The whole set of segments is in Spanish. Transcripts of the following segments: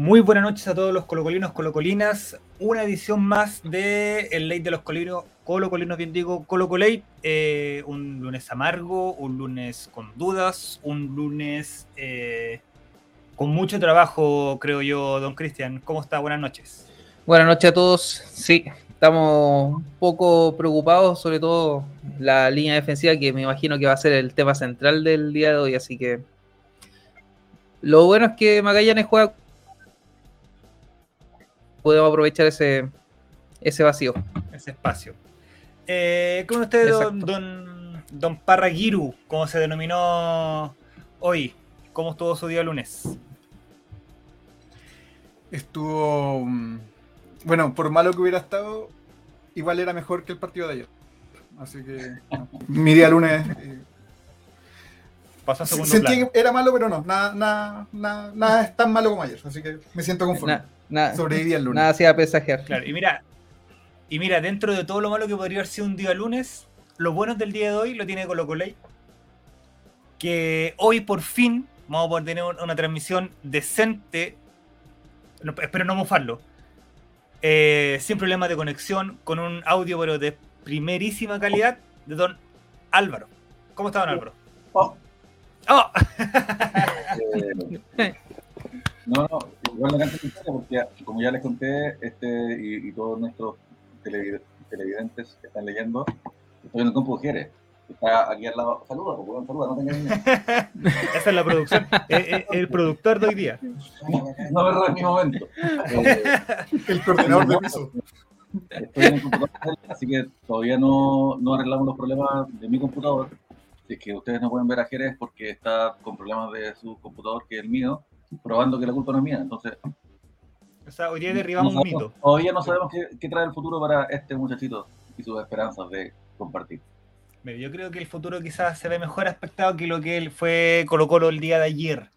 Muy buenas noches a todos los colocolinos, colocolinas. Una edición más de El Late de los Colinos, colocolinos, bien digo, Colocolate. Eh, un lunes amargo, un lunes con dudas, un lunes eh, con mucho trabajo, creo yo, don Cristian. ¿Cómo está? Buenas noches. Buenas noches a todos. Sí, estamos un poco preocupados, sobre todo la línea defensiva, que me imagino que va a ser el tema central del día de hoy, así que lo bueno es que Magallanes juega podemos aprovechar ese, ese vacío. Ese espacio. Eh, ¿Cómo usted, don, don, don, Parraguiru, como se denominó hoy? ¿Cómo estuvo su día lunes? Estuvo. Mm, bueno, por malo que hubiera estado, igual era mejor que el partido de ayer. Así que. mi día lunes. Eh, Pasó a segundo Sentí que era malo, pero no. Nada, nada, nada, nada es tan malo como ayer. Así que me siento conforme. Nada, Sobreviví el lunes. Nada hacía pesajear. Claro, y mira, y mira, dentro de todo lo malo que podría haber sido un día lunes, lo bueno del día de hoy lo tiene Colo Coley. Que hoy por fin vamos a poder tener una transmisión decente. espero no mofarlo. Eh, sin problemas de conexión, con un audio pero de primerísima calidad de don Álvaro. ¿Cómo está don Álvaro? Oh. oh. Eh, no, no, igual me encanta porque, como ya les conté, este y, todos nuestros televidentes que están leyendo, estoy en el compu de Está aquí al lado. Saluda, pues, saluda, no tengas niños. Esa es la producción. el, productor de hoy día. No, verdad, es mi momento. el coordinador de piso. Estoy en el computador, así que todavía no, no arreglamos los problemas de mi computador. Si es que ustedes no pueden ver a Jerez porque está con problemas de su computador, que es el mío probando que la culpa no es mía. Entonces. O sea, hoy día derribamos un mito. Todavía no sabemos qué, trae el futuro para este muchachito y sus esperanzas de compartir. yo creo que el futuro quizás se ve mejor aspectado que lo que él fue Colo Colo el día de ayer.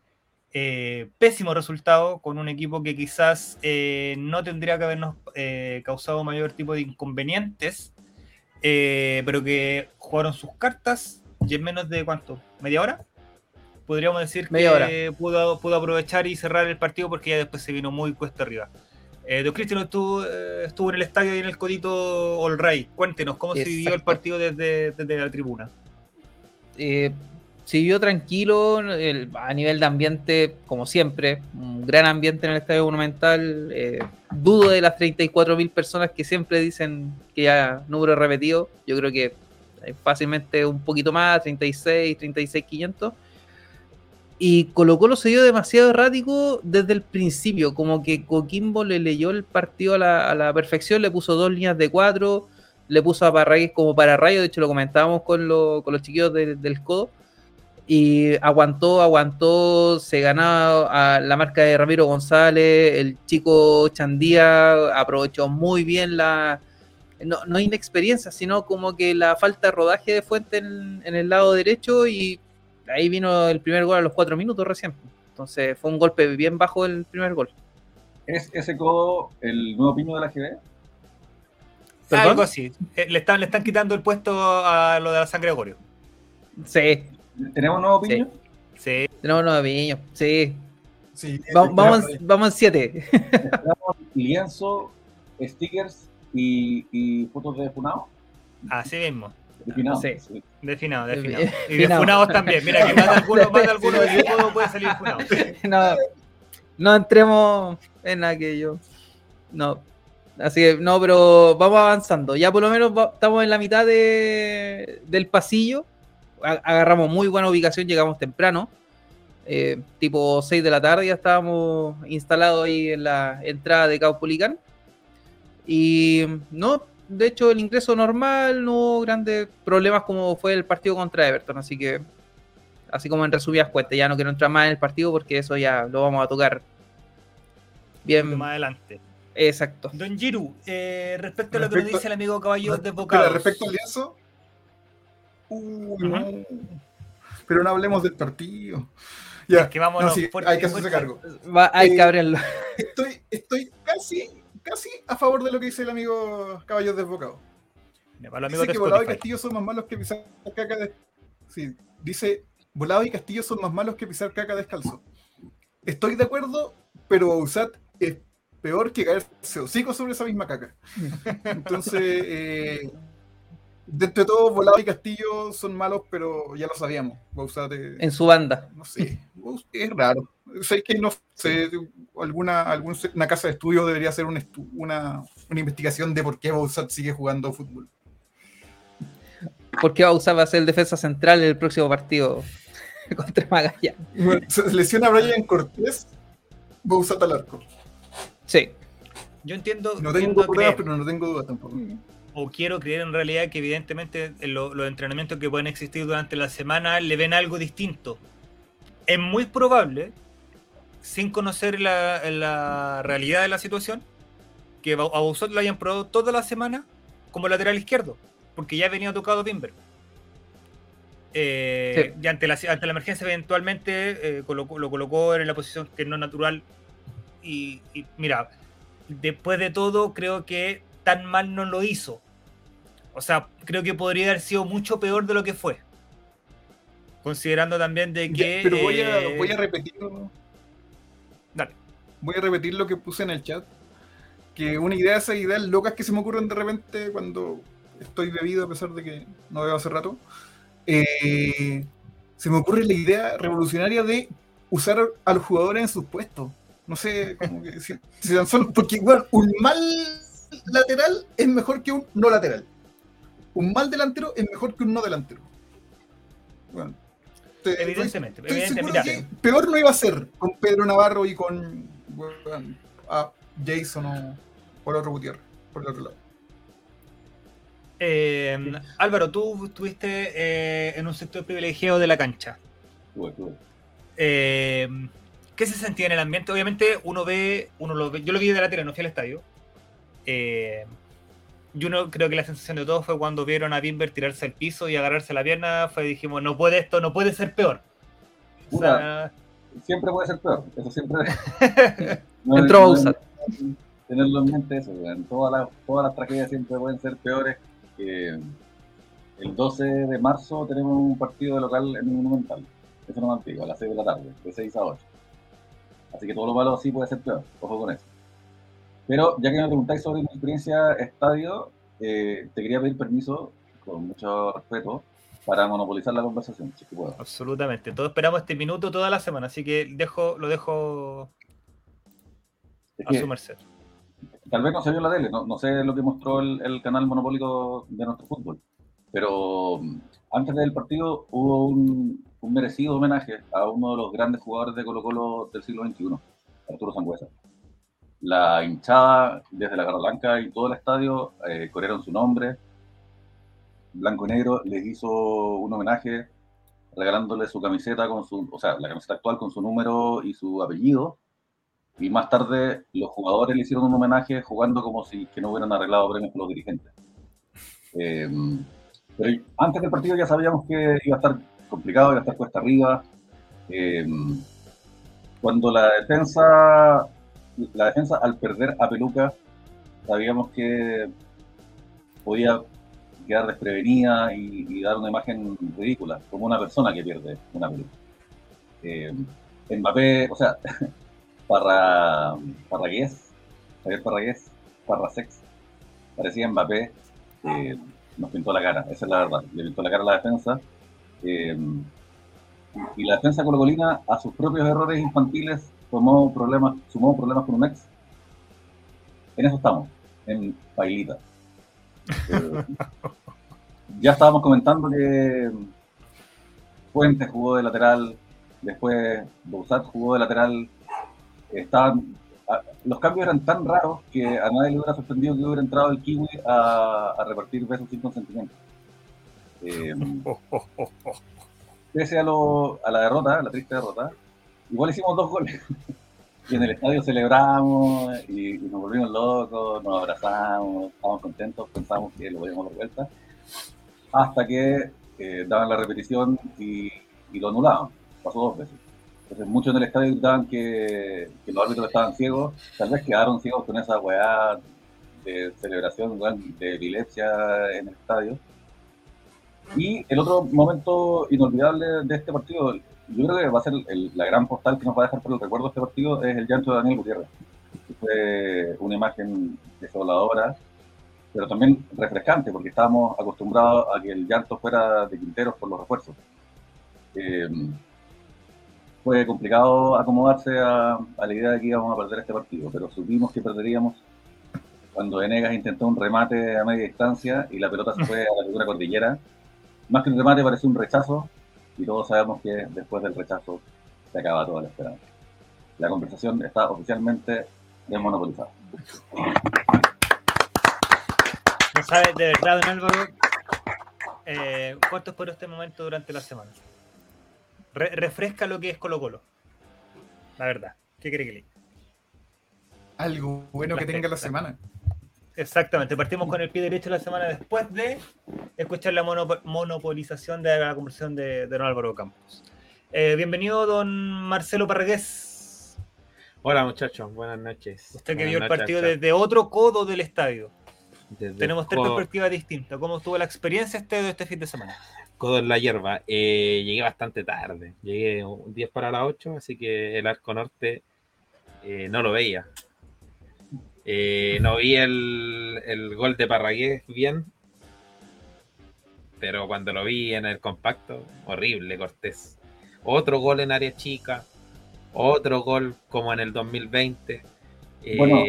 Eh, pésimo resultado con un equipo que quizás eh, no tendría que habernos eh, causado mayor tipo de inconvenientes, pero que jugaron sus cartas y en menos de cuánto, media hora podríamos decir que pudo, pudo, aprovechar y cerrar el partido porque ya después se vino muy cuesta arriba. Eh, Don Cristian estuvo, eh, estuvo en el estadio y en el codito All Ray. Cuéntenos, ¿cómo se vivió el partido desde, la tribuna? Eh, se vivió tranquilo a nivel de ambiente, como siempre, un gran ambiente en el Estadio Monumental. Eh, dudo de las 34.000 personas que siempre dicen que ya número repetido. Yo creo que fácilmente un poquito más, 36, 36.500. Y Colo Colo se dio demasiado errático desde el principio, como que Coquimbo le leyó el partido a la, perfección, le puso dos líneas de cuatro, le puso a Parragués como para rayo, de hecho lo comentábamos con, con los chiquillos del codo, y aguantó, aguantó, se ganaba a la marca de Ramiro González, el chico Chandía aprovechó muy bien la, no, no inexperiencia, sino como que la falta de rodaje de fuente en el lado derecho y ahí vino el primer gol a los cuatro minutos recién. Entonces fue un golpe bien bajo el primer gol. ¿Es ese codo el nuevo piño de la GB? Algo así. Eh, le están, le están quitando el puesto a lo de la sangre Gregorio. Sí. ¿Tenemos nuevo piño? Sí. Tenemos nuevo piño, sí. sí vamos, vamos en siete. lienzo, stickers y, y fotos de Funao. Así mismo. Definado. Sí. Definado, definado. Y de funados también. Mira, que más de algunos, más de algunos del grupo puede salir funado. No, no entremos en aquello. No. Así que, no, pero vamos avanzando. Ya por lo menos estamos en la mitad de, del pasillo. Agarramos muy buena ubicación, llegamos temprano. Eh, tipo 6 de la tarde ya estábamos instalados ahí en la entrada de Caupolicán. Y no, de hecho, el ingreso normal, no hubo grandes problemas como fue el partido contra Everton. Así que, así como en resumidas cuentas, ya no quiero entrar más en el partido porque eso ya lo vamos a tocar bien. Más adelante. Exacto. Don Giru, eh, respecto a lo que nos dice el amigo Caballo de Boca. Respecto al lienzo. Pero no hablemos del partido. Ya, que vamos hay que hacerse cargo. hay que eh, abrirlo. Estoy, estoy casi casi a favor de lo que dice el amigo Caballos Desbocados. Dice que Volado y Castillo son más malos que pisar caca de... Sí, dice Volado y Castillo son más malos que pisar caca descalzo. Estoy de acuerdo, pero Usat es peor que caerse hocico sobre esa misma caca. Entonces, eh, dentro de todo, Volado y Castillo son malos, pero ya lo sabíamos. Bausat es- En su banda. no sé, es raro. Sé que no sé, alguna, algún- una casa de estudio debería hacer un estu- una, una investigación de por qué Bausat sigue jugando fútbol. ¿Por qué va a usar va a ser el defensa central en el próximo partido contra Magallanes? Se lesiona a Brian Cortés, Bausat al arco. Sí. Yo entiendo, No tengo pruebas, pero no tengo dudas tampoco. O quiero creer en realidad que evidentemente en lo- los entrenamientos que pueden existir durante la semana le ven algo distinto. Es muy probable, sin conocer la, la realidad de la situación, que a Bausot lo hayan probado toda la semana como lateral izquierdo, porque ya venía tocado Bimber. Eh, Y ante la, ante la emergencia eventualmente eh, colocó- lo colocó en la posición que no es natural. Y, y mira, después de todo creo que tan mal no lo hizo. O sea, creo que podría haber sido mucho peor de lo que fue. Considerando también de Ya, que... pero voy a, eh, voy a repetirlo. Dale. Voy a repetir lo que puse en el chat. Que una idea, esas ideas locas que se me ocurren de repente cuando estoy bebido, a pesar de que no bebo hace rato. eh, se me ocurre la idea revolucionaria de usar a los jugadores en sus puestos. No sé, como que si, si tan solo- porque igual un mal lateral es mejor que un no lateral. Un mal delantero es mejor que un no delantero. Bueno, te- Evidentemente, Estoy evidentemente, seguro mira, que peor no iba a ser con Pedro Navarro y con bueno, a Jason o por otro Gutiérrez, por el otro lado. eh, Álvaro, tú estuviste eh, en un sector privilegiado de la cancha. Eh, ¿Qué se sentía en el ambiente? Obviamente uno ve, uno lo ve, yo lo vi de la tele, no fui al estadio. Eh, y uno creo que la sensación de todos fue cuando vieron a Bimber tirarse al piso y agarrarse la pierna, fue dijimos, no puede esto, no puede ser peor. O sea, Siempre puede ser peor. Eso siempre. No- Entró no- Bausat. Tenerlo en mente eso, weón. Todas las, todas las tragedias siempre pueden ser peores. Eh, el 12 de marzo tenemos un partido de local en un Monumental. Eso no me antiguo, a las 6 de la tarde, de 6 a 8. Así que todo lo malo sí puede ser peor. Ojo con eso. Pero ya que me preguntáis sobre mi experiencia estadio, eh, te quería pedir permiso, con mucho respeto, para monopolizar la conversación, si puedo. absolutamente. Todos esperamos este minuto toda la semana, así que dejo, lo dejo Es a su merced. tal vez no se vio la tele, no, no sé lo que mostró el, el canal monopólico de nuestro fútbol, pero mm, antes del partido hubo un, un merecido homenaje a uno de los grandes jugadores de Colo Colo del siglo XXI, Arturo Sangüesa. La hinchada desde la Garra Blanca y todo el estadio eh, corrieron su nombre. Blanco y Negro les hizo un homenaje regalándole su camiseta con su, o sea, la camiseta actual con su número y su apellido. Y más tarde los jugadores le hicieron un homenaje jugando como si que no hubieran arreglado premios con los dirigentes. Eh, pero antes del partido ya sabíamos que iba a estar complicado, iba a estar cuesta arriba. Eh, cuando la defensa, la defensa al perder a Peluca, sabíamos que podía quedar desprevenida y, dar una imagen ridícula, como una persona que pierde una peluca. Eh, Mbappé, o sea, Parra, Parragués, Javier Parragués, Parrasex, parecía Mbappé, eh, nos pintó la cara, esa es la verdad, le pintó la cara a la defensa. eh, y la defensa colocolina, a sus propios errores infantiles, tomó problemas, sumó problemas con un ex. En eso estamos, en bailita. Eh, ya estábamos comentando que Fuentes jugó de lateral, después Bouzat jugó de lateral. Estaban, los cambios eran tan raros que a nadie le hubiera sorprendido que hubiera entrado el Kiwi a, a repartir besos sin consentimiento. Eh, pese a, lo- a la derrota, la triste derrota, igual hicimos dos goles. Y en el estadio celebramos y, nos volvimos locos, nos abrazamos, estábamos contentos, pensamos que lo podíamos dar vuelta, hasta que eh, daban la repetición y, lo anulaban. Pasó dos veces. Entonces muchos en el estadio gritaban que, los árbitros estaban ciegos, tal vez quedaron ciegos con esa weá de celebración, de epilepsia en el estadio. Y el otro momento inolvidable de este partido, yo creo que va a ser la gran postal que nos va a dejar por el recuerdo de este partido es el llanto de Daniel Gutiérrez. Fue una imagen desoladora, pero también refrescante, porque estábamos acostumbrados a que el llanto fuera de Quinteros por los refuerzos. Eh, fue complicado acomodarse a, la idea de que íbamos a perder este partido, pero supimos que perderíamos cuando Venegas intentó un remate a media distancia y la pelota se fue a la figura cordillera. Más que un remate pareció un rechazo y todos sabemos que después del rechazo se acaba toda la esperanza. La conversación está oficialmente desmonopolizada. No sabe de verdad, don Álvaro, eh, cuánto por este momento durante la semana refresca lo que es Colo Colo. La verdad. ¿Qué cree que le Algo bueno que tenga la semana. Exactamente, partimos con el pie derecho la semana después de escuchar la monopolización de la conversación de, Don Álvaro Campos. Eh, bienvenido, don Marcelo Parragués. Hola muchachos, buenas noches. Usted que vio el partido desde otro codo del estadio. Tenemos tres perspectivas distintas. ¿Cómo estuvo la experiencia este, de este fin de semana? codo en la hierba. Eh, llegué bastante tarde, llegué 10 para las 8, así que el arco norte eh, no lo veía. Eh, no vi el, gol de Parragués bien, pero cuando lo vi en el compacto, horrible Cortés. Otro gol en área chica, otro gol como en el 2020. Bueno,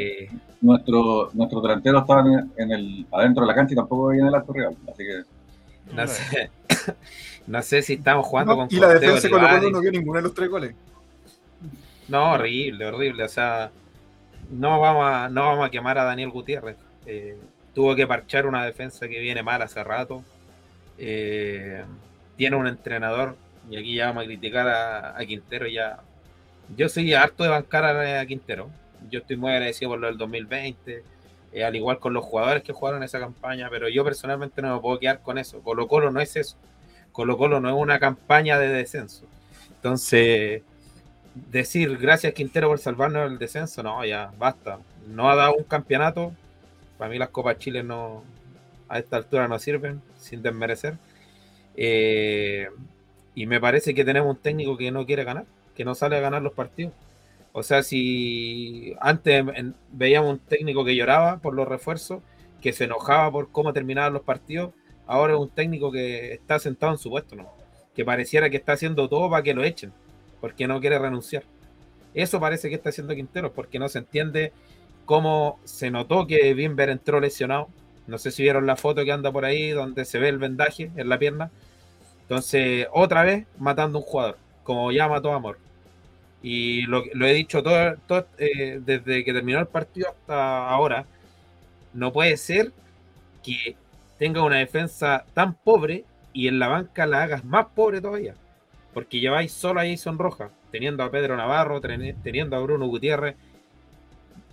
nuestro, nuestro delantero estaba en el, adentro de la cancha y tampoco veía en el arco real, así que no sé, no sé si estamos jugando con. Y la defensa con Colo no vio ninguno de los tres goles. No, horrible, horrible. O sea, no vamos a, no vamos a quemar a Daniel Gutiérrez. Eh, tuvo que parchar una defensa que viene mal hace rato. Eh, tiene un entrenador, y aquí ya vamos a criticar a, Quintero. ya Yo soy harto de bancar a, Quintero. Yo estoy muy agradecido por lo del 2020 eh, al igual con los jugadores que jugaron esa campaña, pero yo personalmente no me puedo quedar con eso. Colo Colo no es eso. Colo Colo no es una campaña de descenso. Entonces, decir gracias Quintero por salvarnos del descenso, no, ya basta. No ha dado un campeonato. Para mí las Copas Chile a esta altura no sirven, sin desmerecer. Eh, y me parece que tenemos un técnico que no quiere ganar, que no sale a ganar los partidos. O sea, si antes veíamos un técnico que lloraba por los refuerzos, que se enojaba por cómo terminaban los partidos, ahora es un técnico que está sentado en su puesto, ¿no? Que pareciera que está haciendo todo para que lo echen, porque no quiere renunciar. Eso parece que está haciendo Quintero, porque no se entiende cómo se notó que Bimber entró lesionado. No sé si vieron la foto que anda por ahí, donde se ve el vendaje en la pierna. Entonces, otra vez matando a un jugador, como ya mató Amor. Y lo, he dicho todo, eh, desde que terminó el partido hasta ahora. No puede ser que tenga una defensa tan pobre y en la banca la hagas más pobre todavía. Porque lleváis solo a Jason Roja, teniendo a Pedro Navarro, teniendo a Bruno Gutiérrez.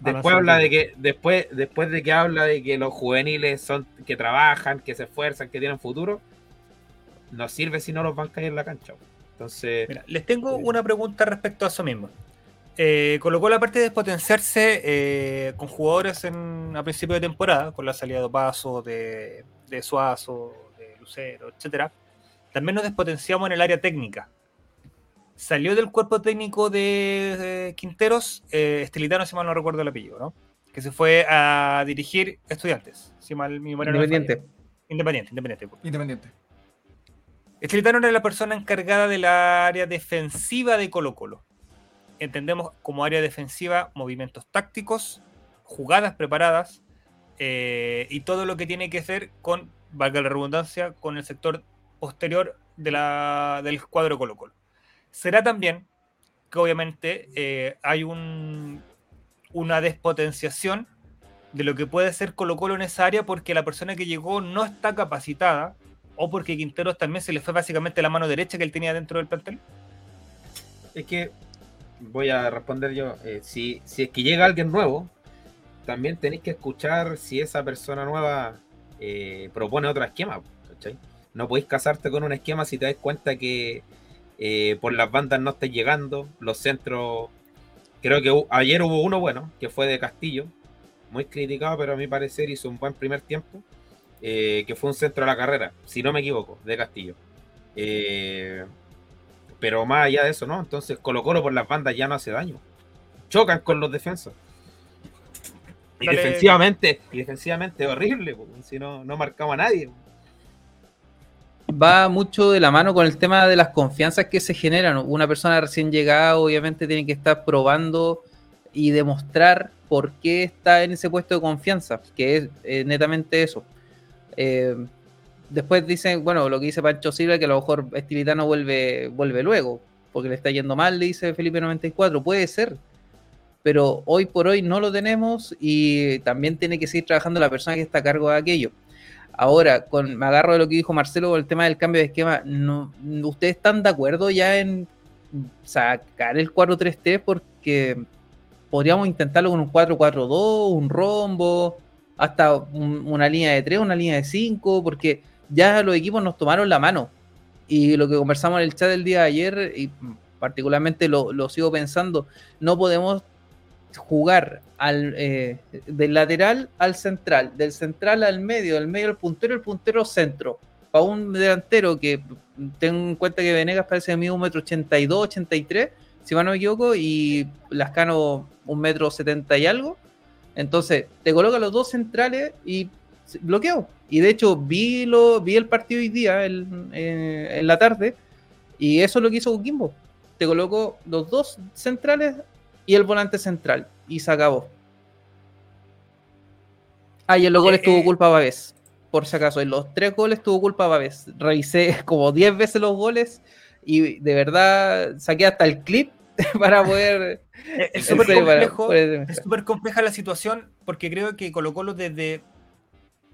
Después habla de que, después, después de que habla de que los juveniles son, que trabajan, que se esfuerzan, que tienen futuro, no sirve si no los bancáis en la cancha. Entonces. les tengo eh, una pregunta respecto a eso mismo. Eh, colocó la parte de despotenciarse eh, con jugadores en, a principio de temporada, con la salida de Paso, de, Suazo, de Lucero, etcétera. También nos despotenciamos en el área técnica. Salió del cuerpo técnico de, Quinteros, Estelitano, si mal no recuerdo el apellido, ¿no? Que se fue a dirigir estudiantes, si mal mi Independiente. independiente, independiente. Independiente. Estelitano era la persona encargada del área defensiva de Colo Colo. Entendemos como área defensiva movimientos tácticos, jugadas preparadas eh, y todo lo que tiene que ver con, valga la redundancia, con el sector posterior de la, del cuadro Colo Colo. Será también que obviamente eh, hay un, una despotenciación de lo que puede ser Colo Colo en esa área porque la persona que llegó no está capacitada o porque Quinteros también se le fue básicamente la mano derecha que él tenía dentro del plantel? Es que voy a responder yo. Eh, si, si es que llega alguien nuevo, también tenéis que escuchar si esa persona nueva eh, propone otro esquema. No podéis casarte con un esquema si te das cuenta que eh, por las bandas no estáis llegando. Los centros. Creo que ayer hubo uno bueno, que fue de Castillo. Muy criticado, pero a mi parecer hizo un buen primer tiempo. Eh, que fue un centro de la carrera, si no me equivoco, de Castillo. Eh, Pero más allá de eso, ¿no? Entonces Colo Colo por las bandas ya no hace daño. Chocan con los defensas. Y defensivamente, y defensivamente horrible, si no, no marcamos a nadie. Va mucho de la mano con el tema de las confianzas que se generan. Una persona recién llegada obviamente tiene que estar probando y demostrar por qué está en ese puesto de confianza, que es eh, netamente eso. Eh, después dicen, bueno, lo que dice Pancho Silva, que a lo mejor Estilitano vuelve, vuelve luego, porque le está yendo mal, le dice Felipe 94, puede ser, pero hoy por hoy no lo tenemos y también tiene que seguir trabajando la persona que está a cargo de aquello. Ahora, con, me agarro de lo que dijo Marcelo con el tema del cambio de esquema, ¿ustedes están de acuerdo ya en sacar el 4-3-3? Porque podríamos intentarlo con un 4-4-2, un rombo, hasta una línea de 3, una línea de 5, porque ya los equipos nos tomaron la mano. Y lo que conversamos en el chat del día de ayer, y particularmente lo sigo pensando, no podemos jugar al, eh, del lateral al central, del central al medio, del medio al puntero, el puntero centro. Para un delantero que tengo en cuenta que Venegas parece de mí un metro 82, 83, si no me equivoco, y Lascano un metro 70 y algo. Entonces, te coloca los dos centrales y bloqueo. Y de hecho, vi, lo, vi el partido hoy día eh, en la tarde, y eso es lo que hizo Coquimbo. Te colocó los dos centrales y el volante central. Y se acabó. Ah, y en los goles tuvo eh, culpa Babés. Por si acaso, en los tres goles tuvo culpa Babés. Revisé como 10 veces los goles y de verdad saqué hasta el clip para poder. Es súper compleja la situación porque creo que Colo Colo desde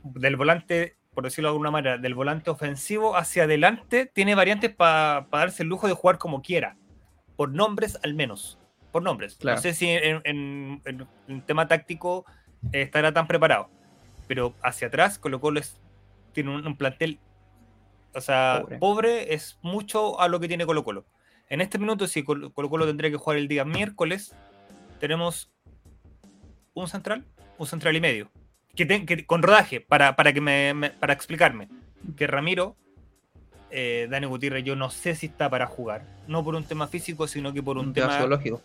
del volante, por decirlo de alguna manera, del volante ofensivo hacia adelante, tiene variantes para darse el lujo de jugar como quiera. Por nombres al menos por nombres. No sé si en, en, tema táctico eh, estará tan preparado. Pero hacia atrás, Colo Colo tiene un, plantel, o sea, pobre. es mucho a lo que tiene Colo Colo. En este minuto, si Colo Colo tendría que jugar el día miércoles, tenemos un central, un central y medio. Que, con rodaje, para, para, que me, para explicarme. Que Ramiro, eh, Dani Gutiérrez, yo no sé si está para jugar. No por un tema físico, sino que por un, tema, tema psicológico.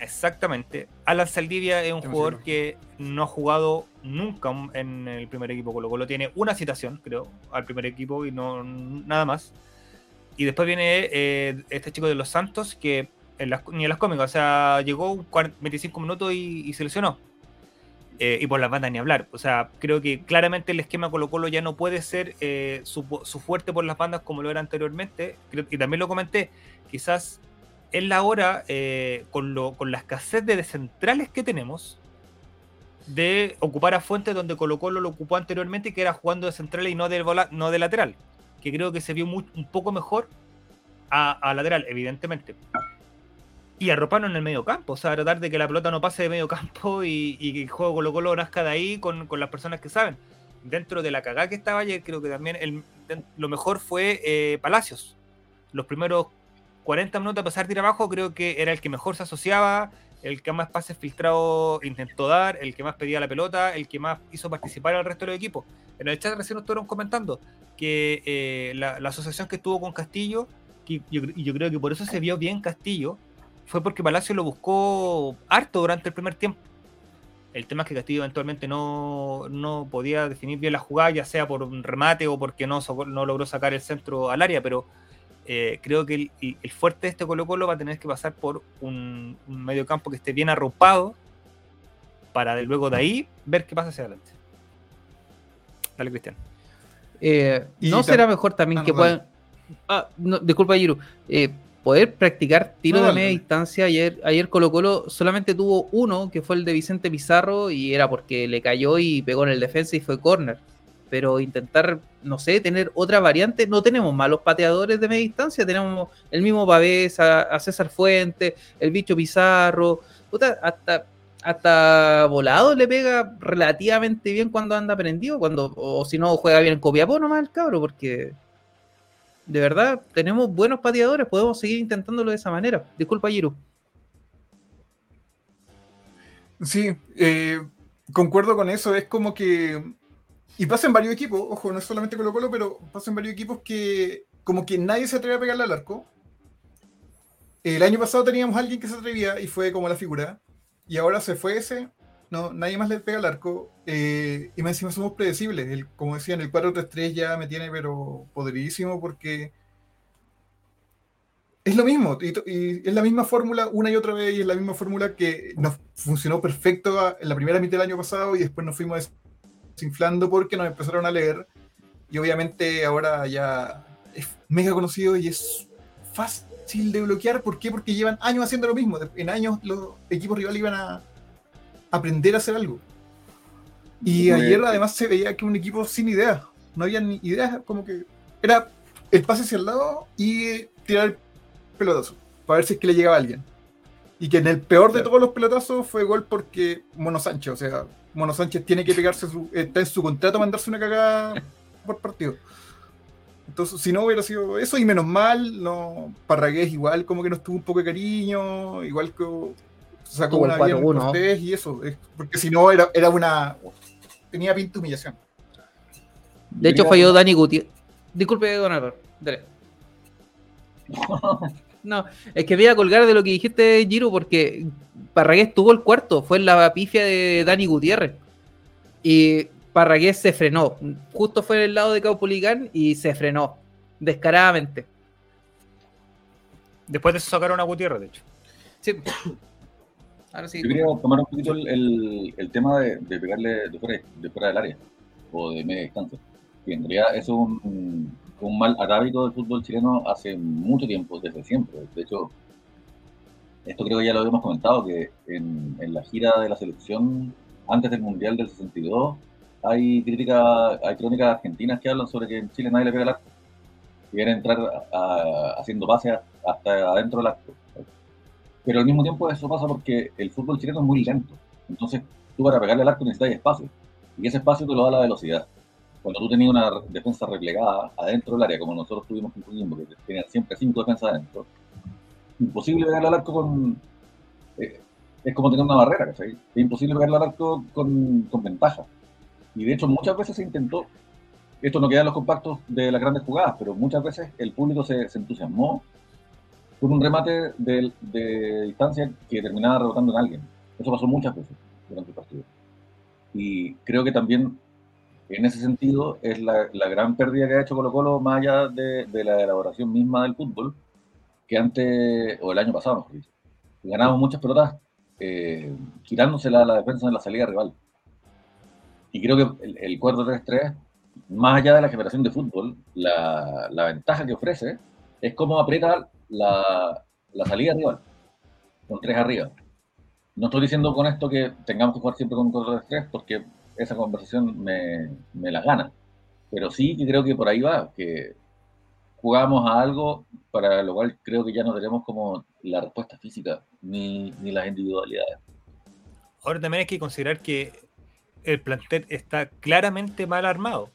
Exactamente. Alan Saldivia es un jugador que no ha jugado nunca en el primer equipo Colo Colo. Tiene una citación, creo, al primer equipo y no nada más. Y después viene eh, este chico de los Santos que ni en las cómicas, o sea, llegó 25 minutos y, se lesionó. Eh, y por las bandas ni hablar. O sea, creo que claramente el esquema Colo Colo ya no puede ser eh, su, su, fuerte por las bandas como lo era anteriormente. y también lo comenté, quizás es la hora, eh, con, la escasez de centrales que tenemos, de ocupar a Fuentes donde Colo Colo lo ocupó anteriormente, que era jugando de central y no de, no de lateral, que creo que se vio un poco mejor a, lateral, evidentemente. Y arroparnos en el medio campo, o sea, tratar de que la pelota no pase de medio campo y, que el juego Colo Colo nazca de ahí con, las personas que saben. Dentro de la cagada que estaba ayer, creo que también lo mejor fue eh, Palacios. Los primeros 40 minutos a pasar de abajo, creo que era el que mejor se asociaba, el que más pases filtrados intentó dar, el que más pedía la pelota, el que más hizo participar al resto del equipo. En el chat recién estuvieron comentando que eh, la, asociación que tuvo con Castillo, y yo, creo que por eso se vio bien Castillo, fue porque Palacio lo buscó harto durante el primer tiempo. El tema es que Castillo eventualmente no, no podía definir bien la jugada, ya sea por un remate o porque no, no logró sacar el centro al área, pero eh, creo que el, fuerte de este Colo Colo va a tener que pasar por un, medio campo que esté bien arropado para luego de ahí ver qué pasa hacia adelante. Dale, Cristian. Eh, ¿No será mejor también ah, que puedan... Ah, disculpa, Giru. Eh, poder practicar tiro de media distancia. Ayer, ayer Colo Colo solamente tuvo uno, que fue el de Vicente Pizarro, y era porque le cayó y pegó en el defensa y fue corner pero intentar, no sé, tener otra variante. No tenemos malos pateadores de media distancia, tenemos el mismo Pavés, a, César Fuente, el bicho Pizarro, hasta, hasta volado le pega relativamente bien cuando anda prendido, cuando, o si no juega bien en Copiapó nomás el cabro, porque de verdad tenemos buenos pateadores, podemos seguir intentándolo de esa manera. Disculpa, Giru. Sí, eh, concuerdo con eso, es como que y pasa en varios equipos, ojo, no es solamente Colo Colo, pero pasa en varios equipos que como que nadie se atreve a pegarle al arco. el año pasado teníamos a alguien que se atrevía y fue como la figura, y ahora se fue ese, no, nadie más le pega al arco, eh, y más encima somos predecibles. El, como decían, el 4-3-3 ya me tiene pero poderísimo porque es lo mismo, y, y es la misma fórmula una y otra vez, y es la misma fórmula que nos funcionó perfecto en la primera mitad del año pasado y después nos fuimos desinflando porque nos empezaron a leer, y obviamente ahora ya es mega conocido y es fácil de bloquear. ¿Por qué? Porque llevan años haciendo lo mismo. En años los equipos rivales iban a aprender a hacer algo. Y ayer además se veía que un equipo sin ideas. No había ni ideas, como que era el pase hacia el lado y tirar el pelotazo para ver si es que le llegaba a alguien. Y que en el peor de todos los pelotazos fue gol porque Mono Sánchez, o sea, Mono Sánchez tiene que pegarse, su, está en su contrato mandarse una cagada por partido. Entonces, si no hubiera sido eso, y menos mal, no, Parragués igual como que nos tuvo un poco de cariño, igual que sacó una bien Cortés y eso, porque si no era, era una tenía pinta humillación. De hecho falló Dani Gutiérrez. Disculpe, don Álvaro, dale. No, es que voy a colgar de lo que dijiste, Giro, porque Parragués tuvo el cuarto, fue en la pifia de Dani Gutiérrez. Y Parragués se frenó. Justo fue en el lado de Caupolicán y se frenó. Descaradamente. Después de eso sacaron a Gutiérrez, de hecho. Sí. Ahora sí. Yo quería tomar un poquito el, el, tema de, de, pegarle de fuera, de fuera del área o de media distancia. Que en realidad es un, un mal arábico del fútbol chileno hace mucho tiempo, desde siempre. De hecho, esto creo que ya lo habíamos comentado, que en, la gira de la selección antes del Mundial del 62 hay críticas, hay crónicas argentinas que hablan sobre que en Chile nadie le pega el arco. Quieren entrar haciendo pases hasta adentro del arco. Pero al mismo tiempo eso pasa porque el fútbol chileno es muy lento. Entonces, tú para pegarle al arco necesitas espacio. Y ese espacio te lo da la velocidad. Cuando tú tenías una defensa replegada adentro del área, como nosotros tuvimos Coquimbo, que tenía siempre cinco defensas adentro, imposible pegarle al arco con... Eh, es como tener una barrera, ¿cachai? Es imposible pegarle al arco con, con ventaja. Y de hecho muchas veces se intentó, esto no queda en los compactos de las grandes jugadas, pero muchas veces el público se, entusiasmó con un remate de, de, distancia que terminaba rebotando en alguien. Eso pasó muchas veces durante el partido. Y creo que también en ese sentido es la, la gran pérdida que ha hecho Colo Colo más allá de, de, la elaboración misma del fútbol, que antes, o el año pasado, mejor dicho, ganábamos muchas pelotas eh, quitándosela a la defensa en la salida rival. Y creo que el, el 4-3-3, más allá de la generación de fútbol, la, la ventaja que ofrece es cómo aprieta la, la salida rival, con tres arriba. No estoy diciendo con esto que tengamos que jugar siempre con 4-3-3, porque esa conversación me, me la gana. Pero sí que creo que por ahí va, que jugamos a algo para lo cual creo que ya no tenemos como la respuesta física ni, ni las individualidades. Ahora también hay que considerar que el plantel está claramente mal armado.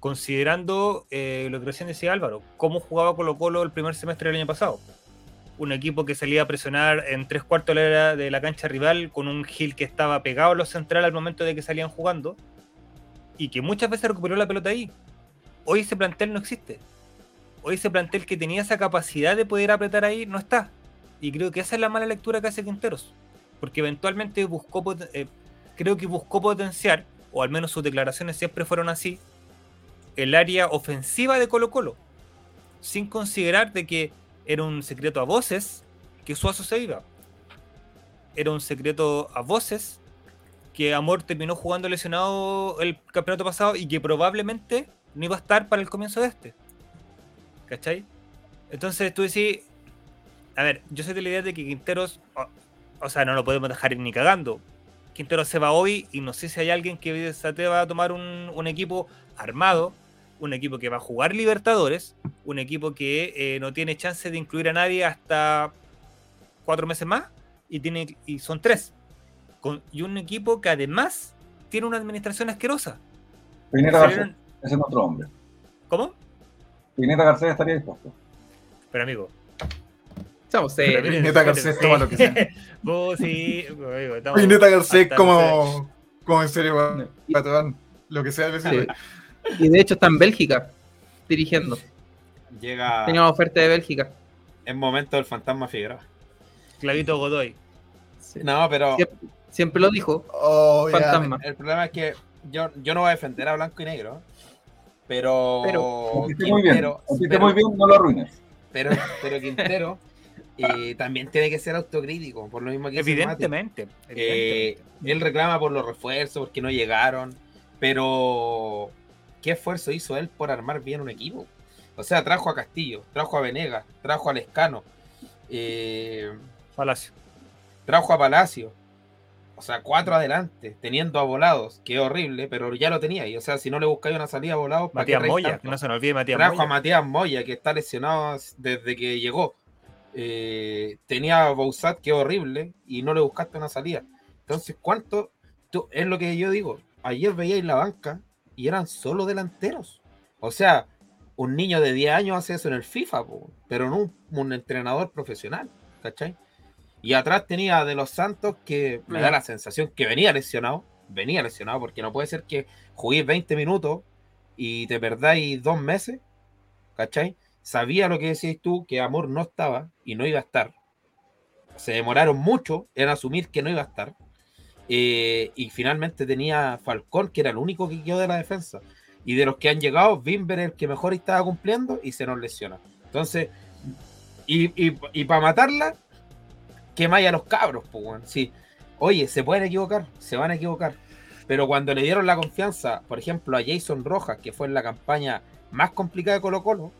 Considerando eh, lo que recién decía Álvaro, cómo jugaba Colo Colo el primer semestre del año pasado. Un equipo que salía a presionar en tres cuartos de la, de la cancha rival con un Gil que estaba pegado a los centrales al momento de que salían jugando y que muchas veces recuperó la pelota ahí. Hoy ese plantel no existe. Hoy ese plantel que tenía esa capacidad de poder apretar ahí no está. Y creo que esa es la mala lectura que hace Quinteros. Porque eventualmente buscó eh, creo que buscó potenciar, o al menos sus declaraciones siempre fueron así, el área ofensiva de Colo Colo, sin considerar de que era un secreto a voces que Suazo se iba. Era un secreto a voces que Amor terminó jugando lesionado el campeonato pasado y que probablemente no iba a estar para el comienzo de este. ¿Cachai? Entonces tú decís, a ver, yo soy de la idea de que Quinteros, o, o sea, no lo podemos dejar ni cagando. Quintero se va hoy y no sé si hay alguien que se atreva a tomar un, un, equipo armado, un equipo que va a jugar Libertadores, un equipo que eh, no tiene chance de incluir a nadie hasta cuatro meses más y, tiene, y son tres. Con, y un equipo que además tiene una administración asquerosa. Pineta Garcés, ese es otro hombre. ¿Cómo? Pineta Garcés estaría dispuesto. Pero amigo, Estamos serios. Neta Garcés toma lo que sea. Vos sí. Oye, Neta Garcés como, como en serio, patrón. Lo que sea. Sí. Y de hecho está en Bélgica, dirigiendo. Llega. Tenía una oferta de Bélgica. Es momento del fantasma Figueroa. Clavito Godoy. No, pero Siempre, siempre lo dijo. Oh. Fantasma. el problema es que yo, yo no voy a defender a blanco y negro. Pero, Pero- muy bien, Quintero- esté pero- muy bien, no lo arruines. pero, pero Quintero eh, también tiene que ser autocrítico, por lo mismo que Mati. Evidentemente. Eh, él reclama por los refuerzos, porque no llegaron, pero ¿qué esfuerzo hizo él por armar bien un equipo? O sea, trajo a Castillo, trajo a Venegas, trajo a Lescano, eh, Palacio. trajo a Palacio. O sea, cuatro adelante, teniendo a Volados, que es horrible, pero ya lo tenía. Y o sea, si no le buscáis una salida a Volados, ¿para qué Matías Moya, que no se nos olvide Matías Trajo a Moya. Matías Moya, que está lesionado desde que llegó. Eh, tenía a Bouzat, que es horrible, y no le buscaste una salida. Entonces, ¿cuánto? tú- es lo que yo digo. Ayer veíais la banca y eran solo delanteros. O sea, un niño de 10 años hace eso en el FIFA, po, pero no un, un entrenador profesional. ¿Cachai? Y atrás tenía a de los Santos que me da la sensación que venía lesionado. Venía lesionado, porque no puede ser que juguéis 20 minutos y te perdáis dos meses. ¿Cachai? Sabía lo que decías tú, que Amor no estaba y no iba a estar. Se demoraron mucho en asumir que no iba a estar. Eh, y finalmente tenía Falcón, que era el único que quedó de la defensa. Y de los que han llegado, Bimber es el que mejor estaba cumpliendo y se nos lesiona. Entonces, y, y, para matarla, quemáis a los cabros, pues, weón. Sí. Oye, se pueden equivocar, se van a equivocar. Pero cuando le dieron la confianza, por ejemplo, a Jason Rojas, que fue en la campaña más complicada de Colo Colo,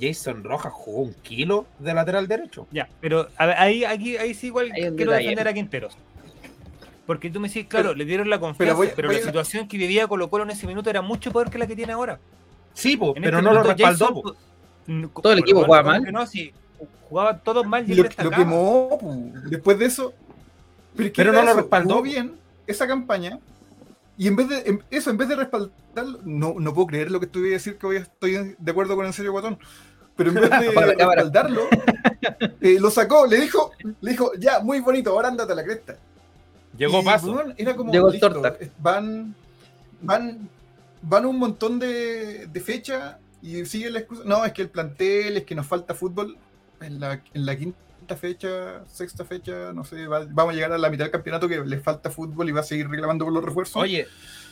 Jason Rojas jugó un kilo de lateral derecho. Ya, pero a ver, ahí, aquí, ahí sí igual quiero detalle. defender a Quinteros. Porque tú me decís, claro, Pero- le dieron la confianza, voy- pero voy la a- situación que vivía Colo Colo en ese minuto era mucho peor que la que tiene ahora. Sí, po, pero este no lo respaldó. Jason, Todo el equipo bueno, jugaba ¿cómo mal. No, sí, jugaban todos mal y lo, quemó, pu. después de eso. Pero, es que Pero era no lo respaldó. jugó bien esa campaña. Y en vez de en- eso, en vez de respaldarlo, no, no puedo creer lo que estoy a decir que hoy estoy de acuerdo con el serio Guatón. Pero en vez de respaldarlo, eh, lo sacó, le dijo, le dijo, ya, muy bonito, ahora ándate a la cresta. Llegó Y, paso. weón, era como, Llegó listo, torta. Van, van, van un montón de, de fechas y sigue la excusa. No, es que el plantel, es que nos falta fútbol. En la, en la quinta fecha, sexta fecha, no sé, va- vamos a llegar a la mitad del campeonato que les falta fútbol y va a seguir reclamando por los refuerzos. Oye,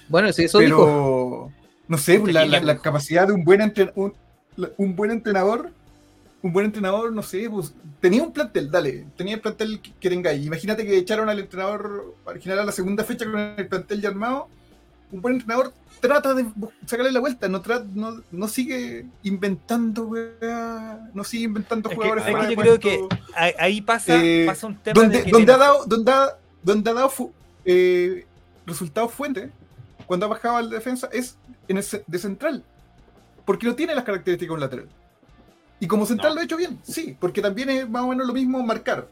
Bueno, sí, eso pero dijo. no sé, pues, la, la- capacidad de un buen entrenador, un, la- un buen entrenador, un buen entrenador, no sé, pues tenía un plantel, dale, tenía el plantel que, que tengáis. Imagínate que echaron al entrenador original a la segunda fecha con el plantel ya armado. Un buen entrenador trata de sacarle la vuelta, no, no, no sigue inventando, weá, no sigue inventando Es jugadores es que yo creo que ahí, pasa, Eh, pasa un tema donde, de donde ha dado, donde ha, donde ha dado eh, resultados fuentes cuando ha bajado al defensa es en el de central. Porque no tiene las características de un lateral. Y como central No. lo ha hecho bien, sí, porque también es más o menos lo mismo marcar.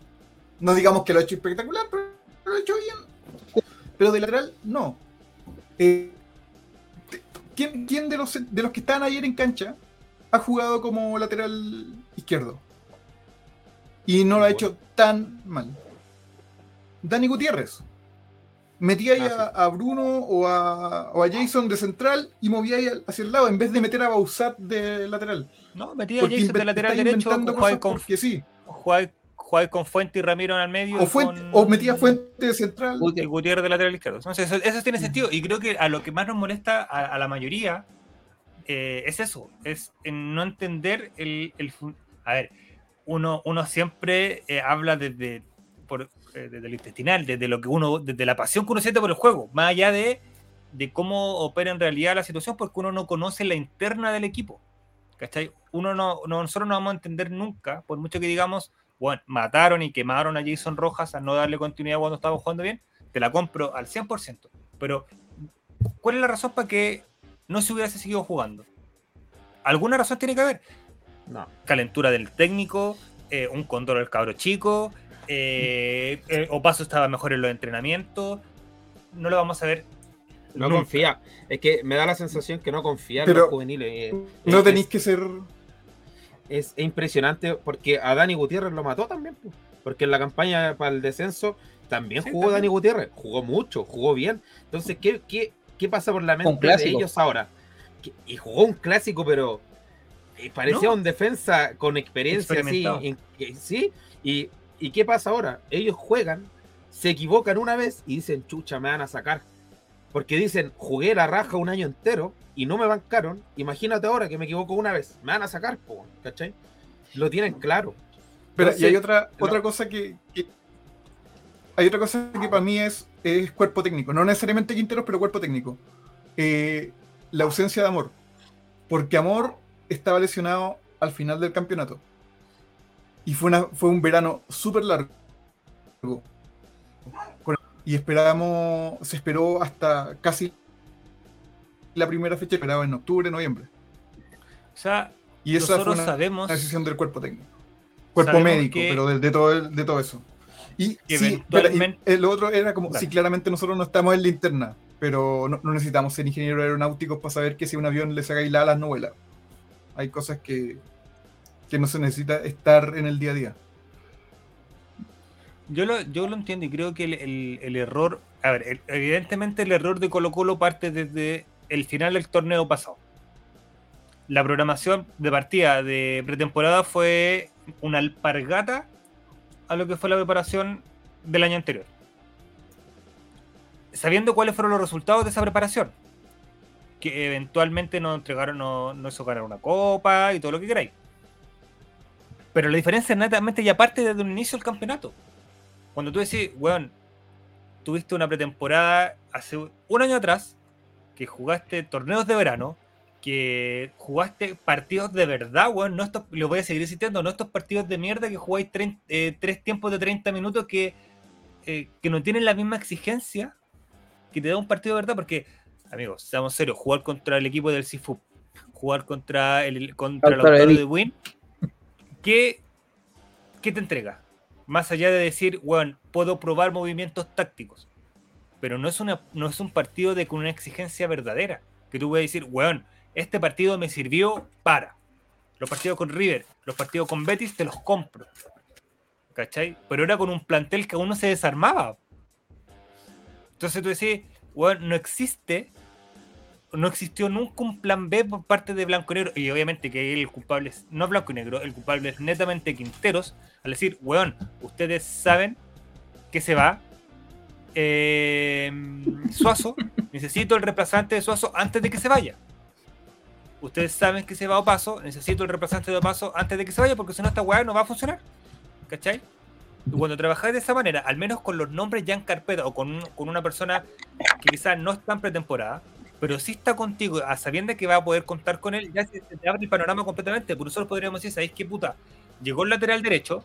No digamos que lo ha hecho espectacular, pero lo ha hecho bien. Pero de lateral, no. Eh, ¿quién, quién de, los, de los que estaban ayer en cancha ha jugado como lateral izquierdo? Y no lo ha hecho tan mal. Dani Gutiérrez. Metía ahí Ah, a, a Bruno o a, o a Jason de central y movía ahí hacia el lado en vez de meter a Bausat de lateral. No, metía a Jason de lateral derecho, cosas con, sí. Jugáis con Fuente y Ramiro en el medio. O, Fuente- con- o metía Fuente central. y Gutiérrez de lateral izquierdo. Entonces, eso, eso tiene sentido. Y creo que a lo que más nos molesta a, a la mayoría eh, es eso, es en no entender el, el A ver, uno, uno siempre eh, habla desde, por, eh, desde el intestinal, desde lo que uno, desde la pasión que uno siente por el juego, más allá de, de cómo opera en realidad la situación, porque uno no conoce la interna del equipo. ¿Cachai? Uno no, no- nosotros no vamos a entender nunca, por mucho que digamos, bueno, mataron y quemaron a Jason Rojas a no darle continuidad cuando estaba jugando bien, te la compro al 100%. Pero, ¿cuál es la razón para que no se hubiese seguido jugando? Alguna razón tiene que haber. no. Calentura del técnico, eh, un control del cabro chico, eh, eh, Opaso estaba mejor en los entrenamientos. No lo vamos a ver. No nunca. confía. Es que me da la sensación que no confía en Pero los juveniles. eh, No tenéis que ser. Es, es impresionante porque a Dani Gutiérrez lo mató también. pues, Porque en la campaña para el descenso también Sí, jugó también. Dani Gutiérrez. Jugó mucho, jugó bien. Entonces, ¿qué, qué, qué pasa por la mente de ellos ahora? Que- y jugó un clásico, pero eh, parecía un defensa con experiencia, sí, sí. Y, ¿Y qué pasa ahora? Ellos juegan, se equivocan una vez y dicen, chucha, me van a sacar. Porque dicen, jugué la raja un año entero y no me bancaron. Imagínate ahora que me equivoco una vez, me van a sacar, ¿cachai? Lo tienen claro. Pero y hay otra, otra cosa que, Hay otra cosa que para mí es, es cuerpo técnico. No necesariamente Quinteros, pero cuerpo técnico. Eh, la ausencia de amor. Porque Amor estaba lesionado al final del campeonato. Y fue, una, fue un verano súper largo. Y esperábamos, se esperó hasta casi la primera fecha, esperaba en octubre, noviembre. O sea, y esa fue una, sabemos, decisión del cuerpo técnico. Cuerpo médico, pero de, todo, de todo eso. Y, sí, el otro era como, si claramente nosotros no estamos en linterna, pero no, necesitamos ser ingenieros aeronáuticos para saber que si un avión le saca la alas no vuela. Hay cosas que, que no se necesita estar en el día a día. Yo lo, yo lo entiendo y creo que el, error, a ver, evidentemente el error de Colo Colo parte desde el final del torneo pasado. La programación de partida de pretemporada fue una alpargata a lo que fue la preparación del año anterior. Sabiendo cuáles fueron los resultados de esa preparación. Que eventualmente nos entregaron, no, no hizo ganar una copa y todo lo que queráis. Pero la diferencia es netamente ya parte desde un inicio del campeonato. Cuando tú decís, weón, tuviste una pretemporada hace un año atrás, que jugaste torneos de verano, que jugaste partidos de verdad, weón, no estos, lo voy a seguir citando, no estos partidos de mierda que jugáis eh, tres tiempos de 30 minutos que, eh, que no tienen la misma exigencia que te da un partido de verdad, porque, amigos, seamos serios, jugar contra el equipo del CIFU, jugar contra el contra el de Win, ¿qué, ¿qué te entrega? Más allá de decir, bueno, puedo probar movimientos tácticos. Pero no es, una, no es un partido de con una exigencia verdadera. Que tú puedes decir, weón, este partido me sirvió para. Los partidos con River, los partidos con Betis, te los compro. ¿Cachai? Pero era con un plantel que aún no se desarmaba. Entonces tú decís, weón, no existe no existió nunca un plan B por parte de Blanco y Negro. Y obviamente que el culpable es no Blanco y Negro, el culpable es netamente Quinteros. Al decir, weón, ustedes saben que se va eh, Suazo. necesito el reemplazante de Suazo antes de que se vaya. Ustedes saben que se va Opaso. Necesito el reemplazante de Opaso antes de que se vaya porque si no esta weá no va a funcionar. ¿Cachai? Y cuando trabajáis de esa manera, al menos con los nombres ya en carpeta o con, con una persona que quizás no está en pretemporada, pero si está contigo, a sabiendo que va a poder contar con él, ya se te abre el panorama completamente. Por eso podríamos decir, ¿sabéis qué puta? Llegó el lateral derecho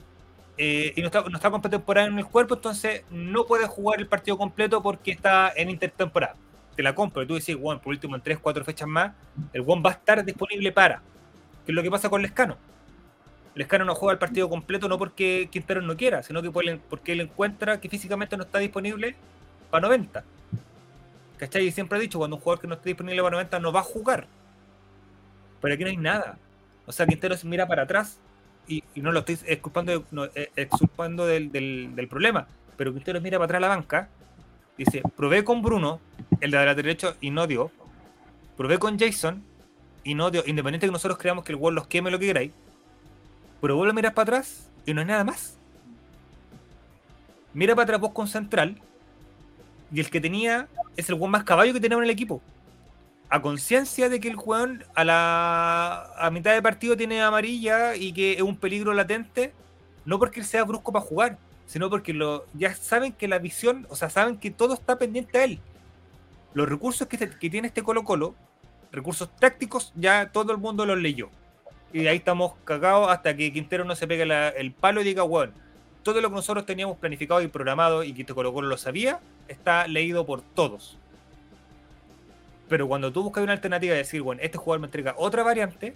eh, y no está, no está con pretemporada en el cuerpo, entonces no puede jugar el partido completo porque está en intertemporada. Te la compro y tú decís, bueno, por último, en 3, 4 fechas más, el one va a estar disponible para. ¿Qué es lo que pasa con Lescano? Lescano no juega el partido completo no porque Quintero no quiera, sino que porque él encuentra que físicamente no está disponible para 90. ¿Cachai? Y siempre he dicho, cuando un jugador que no esté disponible para 90 no va a jugar. Pero aquí no hay nada. O sea, Quintero se mira para atrás y, no lo estoy exculpando, eh, exculpando del, del, problema. Pero Quintero mira para atrás a la banca. Dice, probé con Bruno, el de la derecho, y no dio. Probé con Jason y no dio. Independiente que nosotros creamos que el gol los queme lo que queráis. Pero vuelve a mirar para atrás y no hay nada más. Mira para atrás vos con Central. Y el que tenía es el jugador más caballo que tenemos en el equipo. A conciencia de que el jugador a la a mitad de partido tiene amarilla y que es un peligro latente, no porque él sea brusco para jugar, sino porque lo, ya saben que la visión, o sea, saben que todo está pendiente a él. Los recursos que, tiene este Colo Colo, recursos tácticos, ya todo el mundo los leyó. Y ahí estamos cagados hasta que Quintero no se pegue el palo y diga, bueno, todo lo que nosotros teníamos planificado y programado y que este Colo Colo lo sabía, está leído por todos. Pero cuando tú buscas una alternativa de decir, bueno, este jugador me entrega otra variante,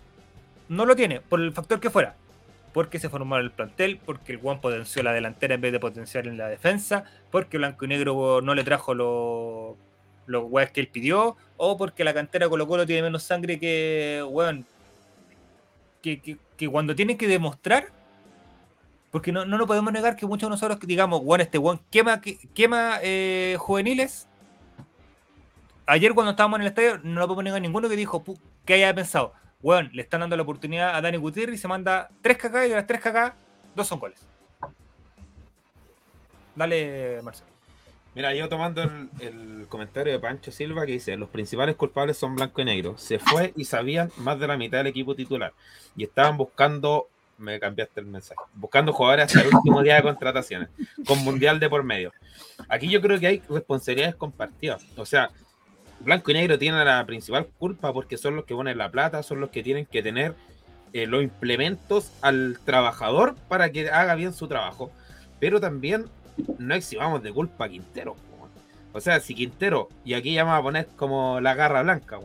no lo tiene, por el factor que fuera. Porque se formó el plantel, porque el Juan potenció la delantera en vez de potenciar en la defensa, porque Blanco y Negro no le trajo los los que él pidió, o porque la cantera Colo Colo tiene menos sangre que, bueno, que, que, cuando tienen que demostrar porque no, no podemos negar que muchos de nosotros digamos, bueno, este one quema, quema eh, juveniles. Ayer cuando estábamos en el estadio, no lo podemos negar ninguno que dijo que haya pensado, Weón, le están dando la oportunidad a Dani Gutiérrez y se manda 3 KK y de las 3 KK, dos son goles. Dale, Marcelo. Mira, yo tomando el, el comentario de Pancho Silva que dice, los principales culpables son blanco y negro. Se fue y sabían más de la mitad del equipo titular. Y estaban buscando, me cambiaste el mensaje, buscando jugadores hasta el último día de contrataciones, con Mundial de por medio. Aquí yo creo que hay responsabilidades compartidas. O sea, blanco y negro tienen la principal culpa porque son los que ponen la plata, son los que tienen que tener eh, los implementos al trabajador para que haga bien su trabajo. Pero también no eximamos de culpa a Quintero. O sea, si Quintero, y aquí ya vamos a poner como la garra blanca.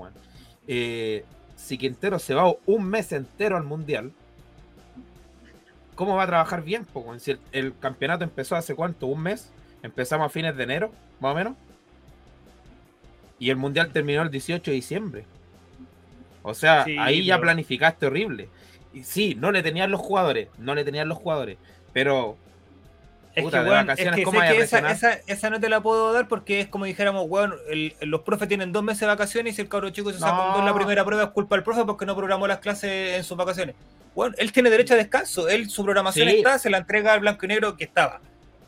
Eh, si Quintero se va un mes entero al mundial, ¿cómo va a trabajar bien? po, weón? Si el, el campeonato empezó hace cuánto, un mes, empezamos a fines de enero, más o menos, y el mundial terminó el 18 de diciembre. O sea, Sí, ahí ya planificaste horrible. Y sí, no le tenían los jugadores, no le tenían los jugadores, pero Es Puta, que, weón, es vacaciones, que, ¿cómo sé vaya a que esa, presionar? esa, esa no te la puedo dar porque es como dijéramos, weón, el- los profes tienen dos meses de vacaciones y si el cabro chico se No. dos en la primera prueba es culpa del profe porque no programó las clases en sus vacaciones. Bueno, él tiene derecho a descanso, él su programación Sí. está, se la entrega al blanco y negro que estaba.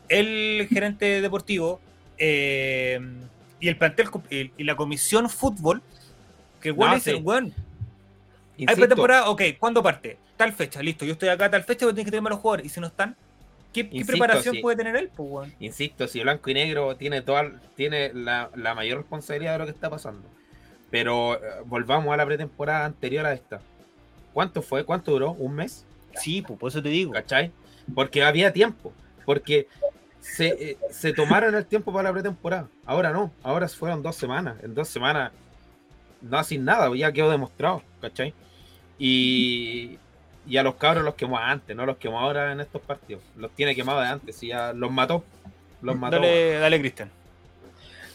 El gerente deportivo eh, y el plantel y, la comisión fútbol, que el weón No, dice, sí. weón, hay pretemporada, ok, ¿cuándo parte? Tal fecha, listo, yo estoy acá tal fecha, pero tienes que tenerme a los jugadores. Y si no están, ¿qué, preparación sí. puede tener él? Pues, weón? insisto, si blanco y negro tiene toda tiene la, la mayor responsabilidad de lo que está pasando. Pero eh, volvamos a la pretemporada anterior a esta. ¿Cuánto fue? ¿Cuánto duró? ¿Un mes? Sí, pues por eso te digo. ¿Cachai? Porque había tiempo. Porque se, eh, se tomaron el tiempo para la pretemporada. Ahora no. Ahora fueron dos semanas. En dos semanas no hacen nada. Ya quedó demostrado. ¿Cachai? Y, y a los cabros los quemó antes, no los quemó ahora en estos partidos. Los tiene quemados de antes. Y ya los mató. Los mató. Dale, dale, Cristian.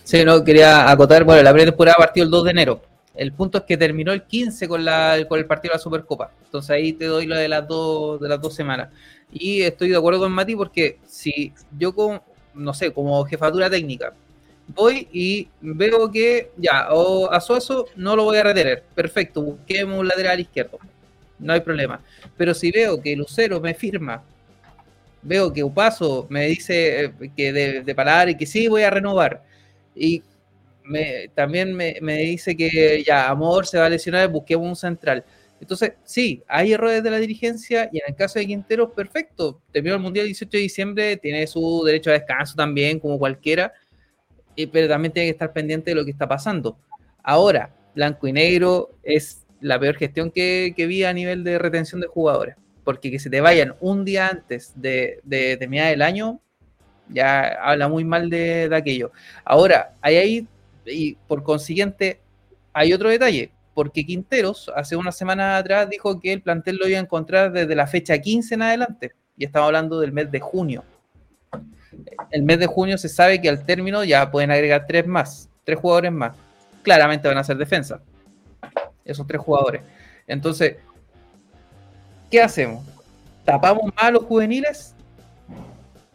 Sí, no, quería acotar, bueno, la pretemporada partió el 2 de enero. El punto es que terminó el 15 con, la, con el partido de la Supercopa. Entonces ahí te doy lo de las dos, de las dos semanas. Y estoy de acuerdo con Mati porque si yo con, no sé, como jefatura técnica, voy y veo que ya, o a Suazo no lo voy a retener. Perfecto, busquemos un lateral izquierdo. No hay problema. Pero si veo que Lucero me firma, veo que Upaso me dice eh, que de, de y que sí voy a renovar. Y también me, me dice que ya Amor se va a lesionar, busquemos un central. Entonces, sí, hay errores de la dirigencia y en el caso de Quintero, perfecto. Terminó el Mundial el 18 de diciembre, tiene su derecho a descanso también, como cualquiera, eh, pero también tiene que estar pendiente de lo que está pasando. Ahora, blanco y negro es la peor gestión que, que vi a nivel de retención de jugadores, porque que se te vayan un día antes de, de terminar el año, ya habla muy mal de, de aquello. Ahora, hay ahí, y por consiguiente, hay otro detalle, porque Quinteros hace una semana atrás dijo que el plantel lo iba a encontrar desde la fecha 15 en adelante, y estamos hablando del mes de junio. El mes de junio se sabe que al término ya pueden agregar tres más, tres jugadores más. Claramente van a ser defensa, esos tres jugadores. Entonces, ¿qué hacemos? ¿Tapamos más a los juveniles?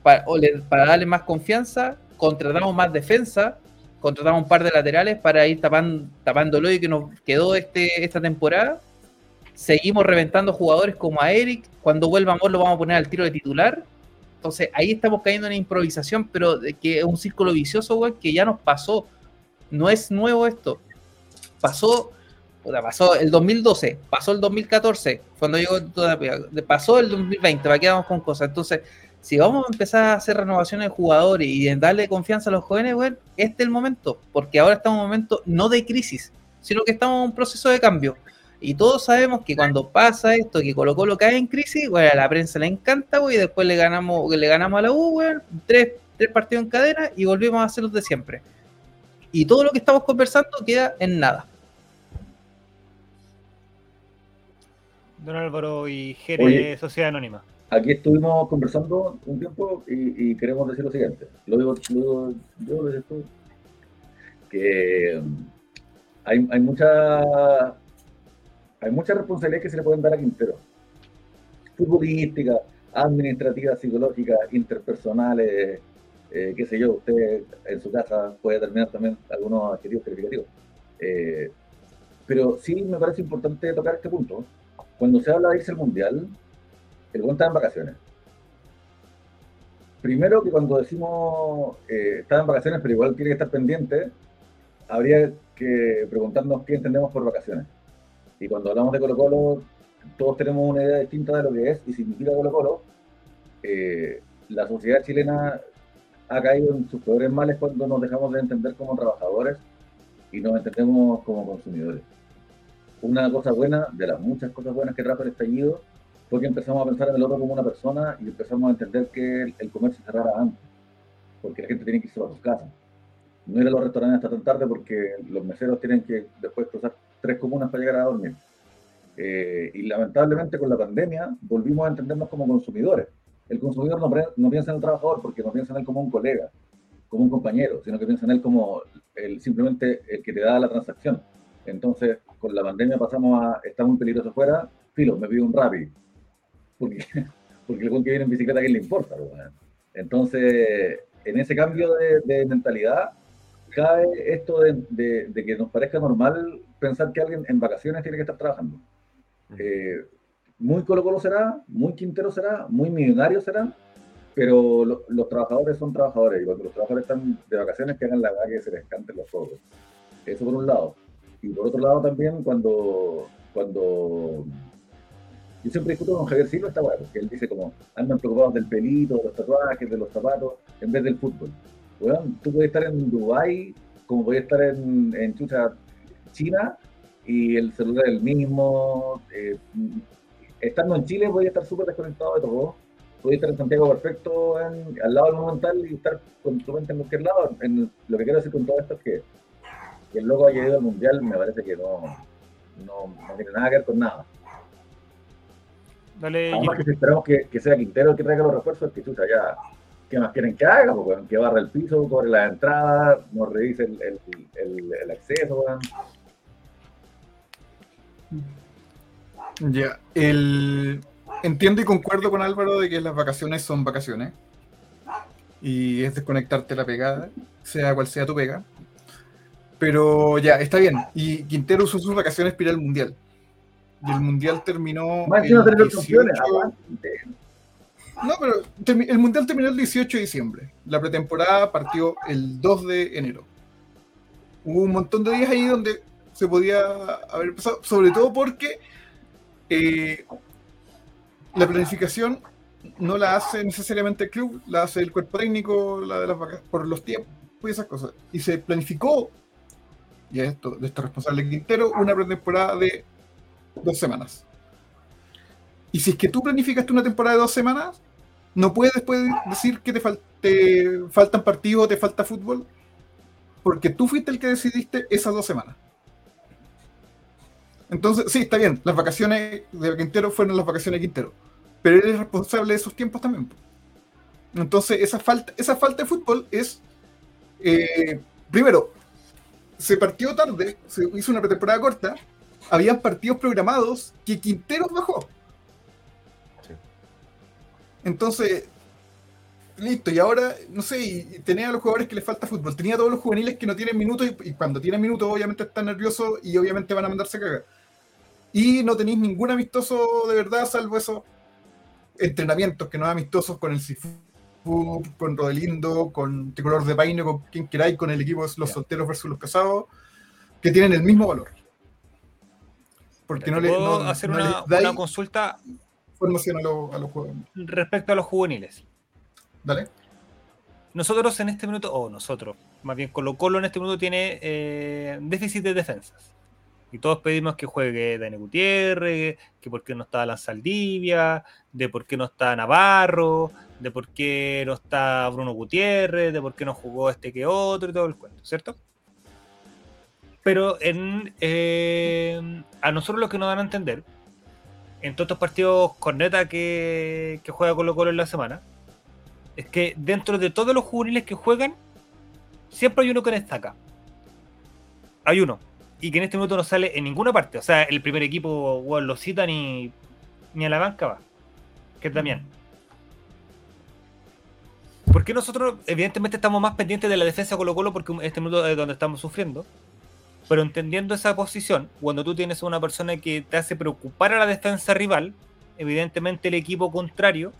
para, o le- para darle más confianza, contratamos más defensa, contratamos un par de laterales para ir tapando, tapándolo y que nos quedó este, esta temporada. Seguimos reventando jugadores como a Eric. Cuando vuelva Amor lo vamos a poner al tiro de titular. Entonces ahí estamos cayendo en improvisación, pero que es un círculo vicioso, güey, que ya nos pasó. No es nuevo esto. Pasó, pasó el 2012, pasó el 2014, cuando llegó pasó el 2020, para quedamos con cosas. Entonces, si vamos a empezar a hacer renovaciones de jugadores y en darle confianza a los jóvenes, güey, este es el momento, porque ahora estamos en un momento no de crisis, sino que estamos en un proceso de cambio. Y todos sabemos que cuando pasa esto, que Colo Colo cae en crisis, güey, a la prensa le encanta, güey, y después le ganamos, le ganamos a la U, güey, tres, tres partidos en cadena y volvemos a hacer los de siempre. Y todo lo que estamos conversando queda en nada. Don Álvaro y Jere, Oye. Sociedad Anónima. Aquí estuvimos conversando un tiempo y, queremos decir lo siguiente. Lo digo, yo, lo dices tú. Que mm, hay, hay hay mucha responsabilidad que se le pueden dar a Quintero. Futbolística, administrativa, psicológica, interpersonales, eh, qué sé yo, usted en su casa puede terminar también algunos adjetivos calificativos. Eh, pero sí me parece importante tocar este punto. Cuando se habla de irse al mundial, el buen en vacaciones. Primero que cuando decimos eh, en vacaciones, pero igual tiene que estar pendiente, habría que preguntarnos qué entendemos por vacaciones. Y cuando hablamos de Colo Colo, todos tenemos una idea distinta de lo que es y significa Colo Colo. Eh, la sociedad chilena ha caído en sus peores males cuando nos dejamos de entender como trabajadores y nos entendemos como consumidores. Una cosa buena, de las muchas cosas buenas que trajo el estallido, fue que empezamos a pensar en el otro como una persona y empezamos a entender que el, comercio cerrara antes, porque la gente tiene que irse a sus casas. No ir a los restaurantes hasta tan tarde porque los meseros tienen que después cruzar tres comunas para llegar a dormir. Eh, y lamentablemente con la pandemia volvimos a entendernos como consumidores. El consumidor no, piensa en el trabajador porque no piensa en él como un colega, como un compañero, sino que piensa en él como el, simplemente el que te da la transacción. Entonces, con la pandemia pasamos a, está muy peligroso afuera, filo, me pido un Rappi, porque, porque el que viene en bicicleta, ¿a quién le importa? Entonces, en ese cambio de, mentalidad, cae esto de, de, que nos parezca normal pensar que alguien en vacaciones tiene que estar trabajando. Eh, muy Colo Colo será, muy Quintero será, muy millonario será, pero los trabajadores son trabajadores y cuando los trabajadores están de vacaciones que hagan la verdad que se les canten los ojos. Eso por un lado. Y por otro lado también cuando, cuando yo siempre discuto con Javier Silva esta weá, porque él dice como andan preocupados del pelito, de los tatuajes, de los zapatos, en vez del fútbol. Bueno, tú puedes estar en Dubái, como puedes estar en, Chucha, China, y el celular es el mismo. Eh, estando en Chile voy a estar súper desconectado de todo. Voy a estar en Santiago perfecto, al lado del Monumental y estar con tu mente en cualquier lado. lo que quiero decir con todo esto es que, el loco haya ido al Mundial me parece que no, no, tiene nada que ver con nada. Dale, Además que si esperamos que, que, sea Quintero el que traiga los refuerzos, que chucha ya, ¿qué más quieren que haga? Pues, que barra el piso, cobre la entrada, nos revise el, el, el, el acceso, Ya, el... entiendo y concuerdo con Álvaro de que las vacaciones son vacaciones. Y es desconectarte la pegada, sea cual sea tu pega. Pero ya, está bien. Y Quintero usó sus vacaciones para ir al Mundial. Y el Mundial terminó. el 18... No, pero el Mundial terminó el 18 de diciembre. La pretemporada partió el 2 de enero. Hubo un montón de días ahí donde se podía haber empezado, sobre todo porque eh, la planificación no la hace necesariamente el club, la hace el cuerpo técnico, la de las por los tiempos y esas cosas. Y se planificó, y esto, de esto responsable Quintero, una pretemporada de dos semanas. Y si es que tú planificaste una temporada de dos semanas, no puedes después decir que te, faltan partidos te falta fútbol, porque tú fuiste el que decidiste esas dos semanas. Entonces, sí, está bien, las vacaciones de Quintero fueron las vacaciones de Quintero, pero él es responsable de esos tiempos también. Entonces, esa falta, esa falta de fútbol es, eh, primero, se partió tarde, se hizo una pretemporada corta, habían partidos programados que Quintero bajó. Entonces, listo, y ahora, no sé, y, tenía a los jugadores que les falta fútbol, tenía a todos los juveniles que no tienen minutos y, cuando tienen minutos obviamente están nerviosos y obviamente van a mandarse a cagar. Y no tenéis ningún amistoso de verdad, salvo esos entrenamientos que no amistosos con el Sifu, con Rodelindo, con Tricolor de Paine, con quien queráis, con el equipo de los solteros versus los casados, que tienen el mismo valor. Porque no le ¿Puedo hacer una, consulta a, a los jugadores. Respecto a los juveniles. Dale. Nosotros en este minuto, o nosotros, más bien Colo Colo en este minuto tiene eh, déficit de defensas. Y todos pedimos que juegue Dani Gutiérrez, que por qué no está Alan Saldivia, de por qué no está Navarro, de por qué no está Bruno Gutiérrez, de por qué no jugó este que otro y todo el cuento, ¿cierto? Pero en, eh, a nosotros lo que nos dan a entender, en todos estos partidos corneta que, que juega Colo Colo en la semana, es que dentro de todos los juveniles que juegan, siempre hay uno que destaca. Hay uno. Y que en este minuto no sale en ninguna parte. O sea, el primer equipo lo cita ni, ni a la banca va. Que es Damián. Porque nosotros, evidentemente, estamos más pendientes de la defensa Colo Colo porque este minuto es donde estamos sufriendo. Pero entendiendo esa posición, cuando tú tienes una persona que te hace preocupar a la defensa rival, evidentemente el equipo contrario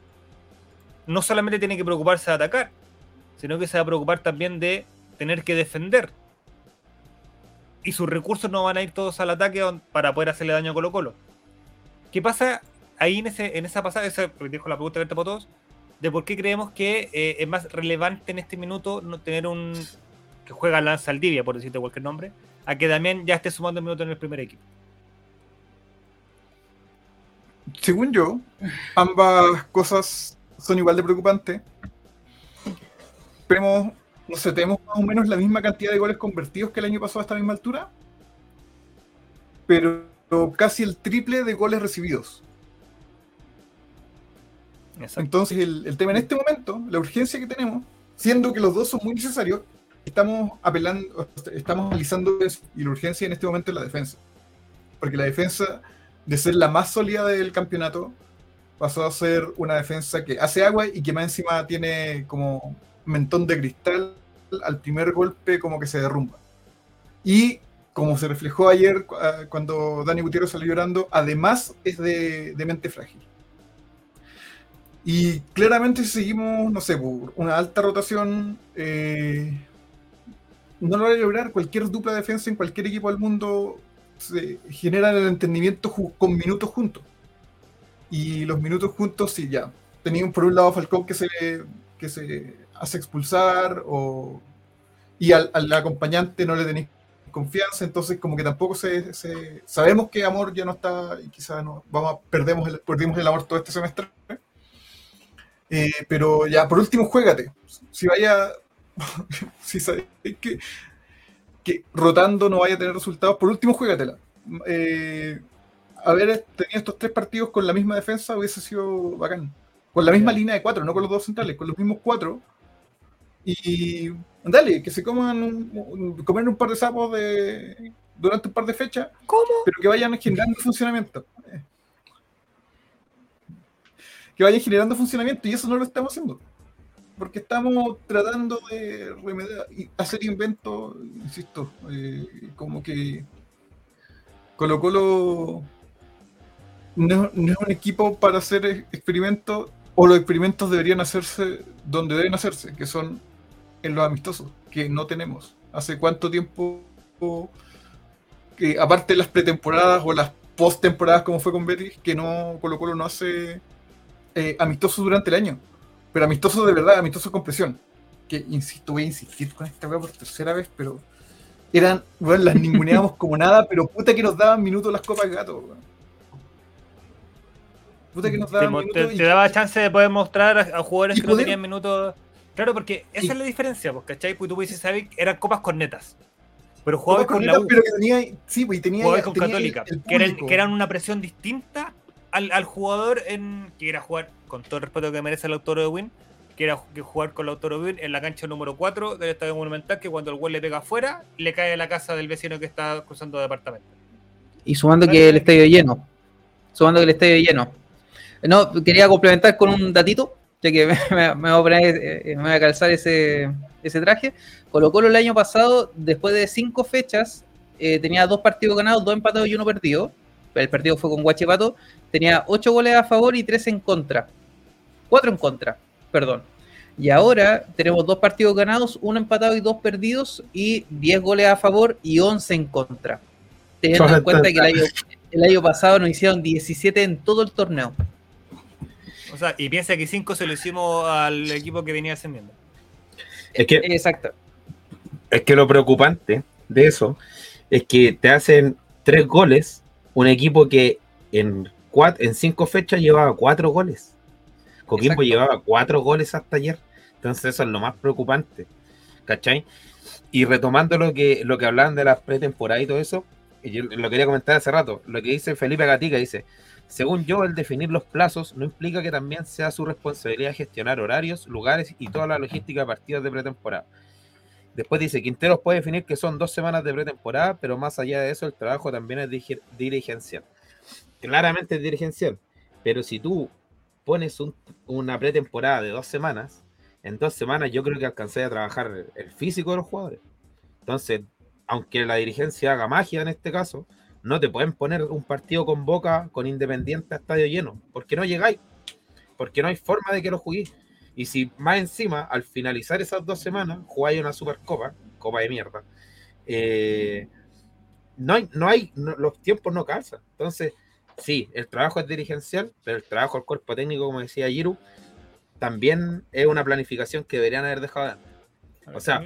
no solamente tiene que preocuparse de atacar, sino que se va a preocupar también de tener que defender. Y sus recursos no van a ir todos al ataque para poder hacerle daño a Colo Colo. ¿Qué pasa ahí en, ese, en esa pasada? Esa dijo la pregunta abierta para todos. De por qué creemos que eh, es más relevante en este minuto no tener un que juega Lanza Aldivia, por decirte cualquier nombre, a que también ya esté sumando minutos en el primer equipo. Según yo, ambas cosas son igual de preocupantes. Pero, no sé, tenemos más o menos la misma cantidad de goles convertidos que el año pasado a esta misma altura, pero casi el triple de goles recibidos. Entonces, el, el tema en este momento, la urgencia que tenemos, siendo que los dos son muy necesarios, estamos apelando, estamos analizando y la urgencia en este momento es la defensa. Porque la defensa, de ser la más sólida del campeonato, pasó a ser una defensa que hace agua y que más encima tiene como mentón de cristal al primer golpe como que se derrumba. Y como se reflejó ayer ah, cuando Dani Gutiérrez salió llorando, además es de, mente frágil. Y claramente seguimos, no sé, una alta rotación, eh, no lo va a lograr. Cualquier dupla defensa en cualquier equipo del mundo se genera el entendimiento con minutos juntos. Y los minutos juntos, sí, ya. Teníamos por un lado Falcón que se, que se hace expulsar o, y al, acompañante no le tenéis confianza, entonces como que tampoco se, sabemos que amor ya no está y quizás no vamos a, perdemos el, perdimos el amor todo este semestre. Eh, pero ya por último, juégate. Si vaya si sabéis que, que rotando no vaya a tener resultados, por último, juégatela. Eh, haber tenido estos tres partidos con la misma defensa hubiese sido bacán. Con la misma línea de cuatro, no con los dos centrales, con los mismos cuatro. Y dale, que se coman un, comer un par de sapos de, durante un par de fechas, pero que vayan generando funcionamiento. Que vayan generando funcionamiento y eso no lo estamos haciendo porque estamos tratando de remediar y hacer inventos, insisto, eh, como que Colo Colo no, es un equipo para hacer experimentos, o los experimentos deberían hacerse donde deben hacerse, que son en los amistosos, que no tenemos. ¿Hace cuánto tiempo, que aparte de las pretemporadas o las post-temporadas como fue con Betis, que no Colo Colo no hace eh, amistosos durante el año? Pero amistoso de verdad, amistoso con presión. Que insisto, voy a insistir con esta weá por tercera vez, pero eran, bueno, las ninguneábamos como nada, pero puta que nos daban minutos las copas gato, weón. Puta que nos daban te, minutos. Te, daba chance de poder mostrar a, jugadores que no tenían minutos. Claro, porque esa es la diferencia, pues, ¿cachai? Porque tú puedes decir, eran copas cornetas. Pero jugabas con, la U. Pero que tenía, sí, pues, tenía, con Católica, que, eran, una presión distinta al, jugador en que era jugar con todo el respeto que merece el autor de Win, que era jugar con el autor de Win en la cancha número 4 del Estadio Monumental, que cuando el gol le pega afuera, le cae a la casa del vecino que está cruzando departamento. Y sumando que el estadio lleno. Sumando que el estadio lleno. No, quería complementar con un datito, ya que me, voy, a eh, me voy a calzar ese, ese traje. Colo Colo el año pasado, después de cinco fechas, eh, tenía dos partidos ganados, dos empatados y uno perdido. El partido fue con Guachipato. Tenía ocho goles a favor y tres en contra. Cuatro en contra, perdón. Y ahora tenemos dos partidos ganados, uno empatado y dos perdidos, y 10 goles a favor y 11 en contra. Teniendo en cuenta que el año, pasado nos hicieron 17 en todo el torneo. O sea, y piensa que 5 se lo hicimos al equipo que venía ascendiendo. Es que, Exacto. Es que lo preocupante de eso es que te hacen tres goles un equipo que en, cuatro, en cinco fechas llevaba cuatro goles. Coquimbo llevaba cuatro goles hasta ayer. Entonces eso es lo más preocupante. ¿Cachai? Y retomando lo que, lo que hablaban de las pretemporadas y todo eso, yo lo quería comentar hace rato, lo que dice Felipe Gatica, dice, según yo, el definir los plazos no implica que también sea su responsabilidad gestionar horarios, lugares y toda la logística de partidos de pretemporada. Después dice, Quinteros puede definir que son dos semanas de pretemporada, pero más allá de eso, el trabajo también es dirigencial. Claramente es dirigencial, pero si tú pones una pretemporada de dos semanas, en dos semanas yo creo que alcancé a trabajar el físico de los jugadores. Entonces, aunque la dirigencia haga magia en este caso, no te pueden poner un partido con Boca, con Independiente a estadio lleno, porque no llegáis, porque no hay forma de que lo juguéis. Y si más encima, al finalizar esas dos semanas, jugáis una Supercopa, Copa de mierda, eh, no hay, no hay, los tiempos no calzan. Entonces, sí, el trabajo es dirigencial, pero el trabajo del cuerpo técnico, como decía Giru, también es una planificación que deberían haber dejado O sea,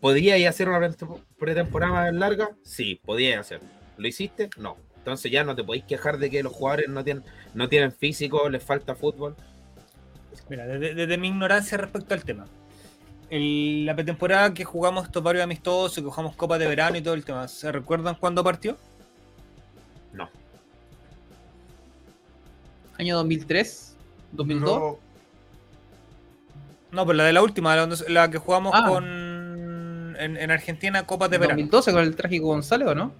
¿podría hacer una pretemporada larga? Sí, podía hacer. ¿Lo hiciste? No. Entonces ya no te podéis quejar de que los jugadores no tienen, no tienen físico, les falta fútbol. Mira, desde, mi ignorancia respecto al tema. la pretemporada que jugamos estos varios amistosos, que jugamos Copa de Verano y todo el tema, ¿se recuerdan cuándo partió? No. ¿Año 2003? ¿2002? No, no pues la de la última, la, que jugamos ah. con en, Argentina Copa de Verano. ¿2012 con el trágico González o no?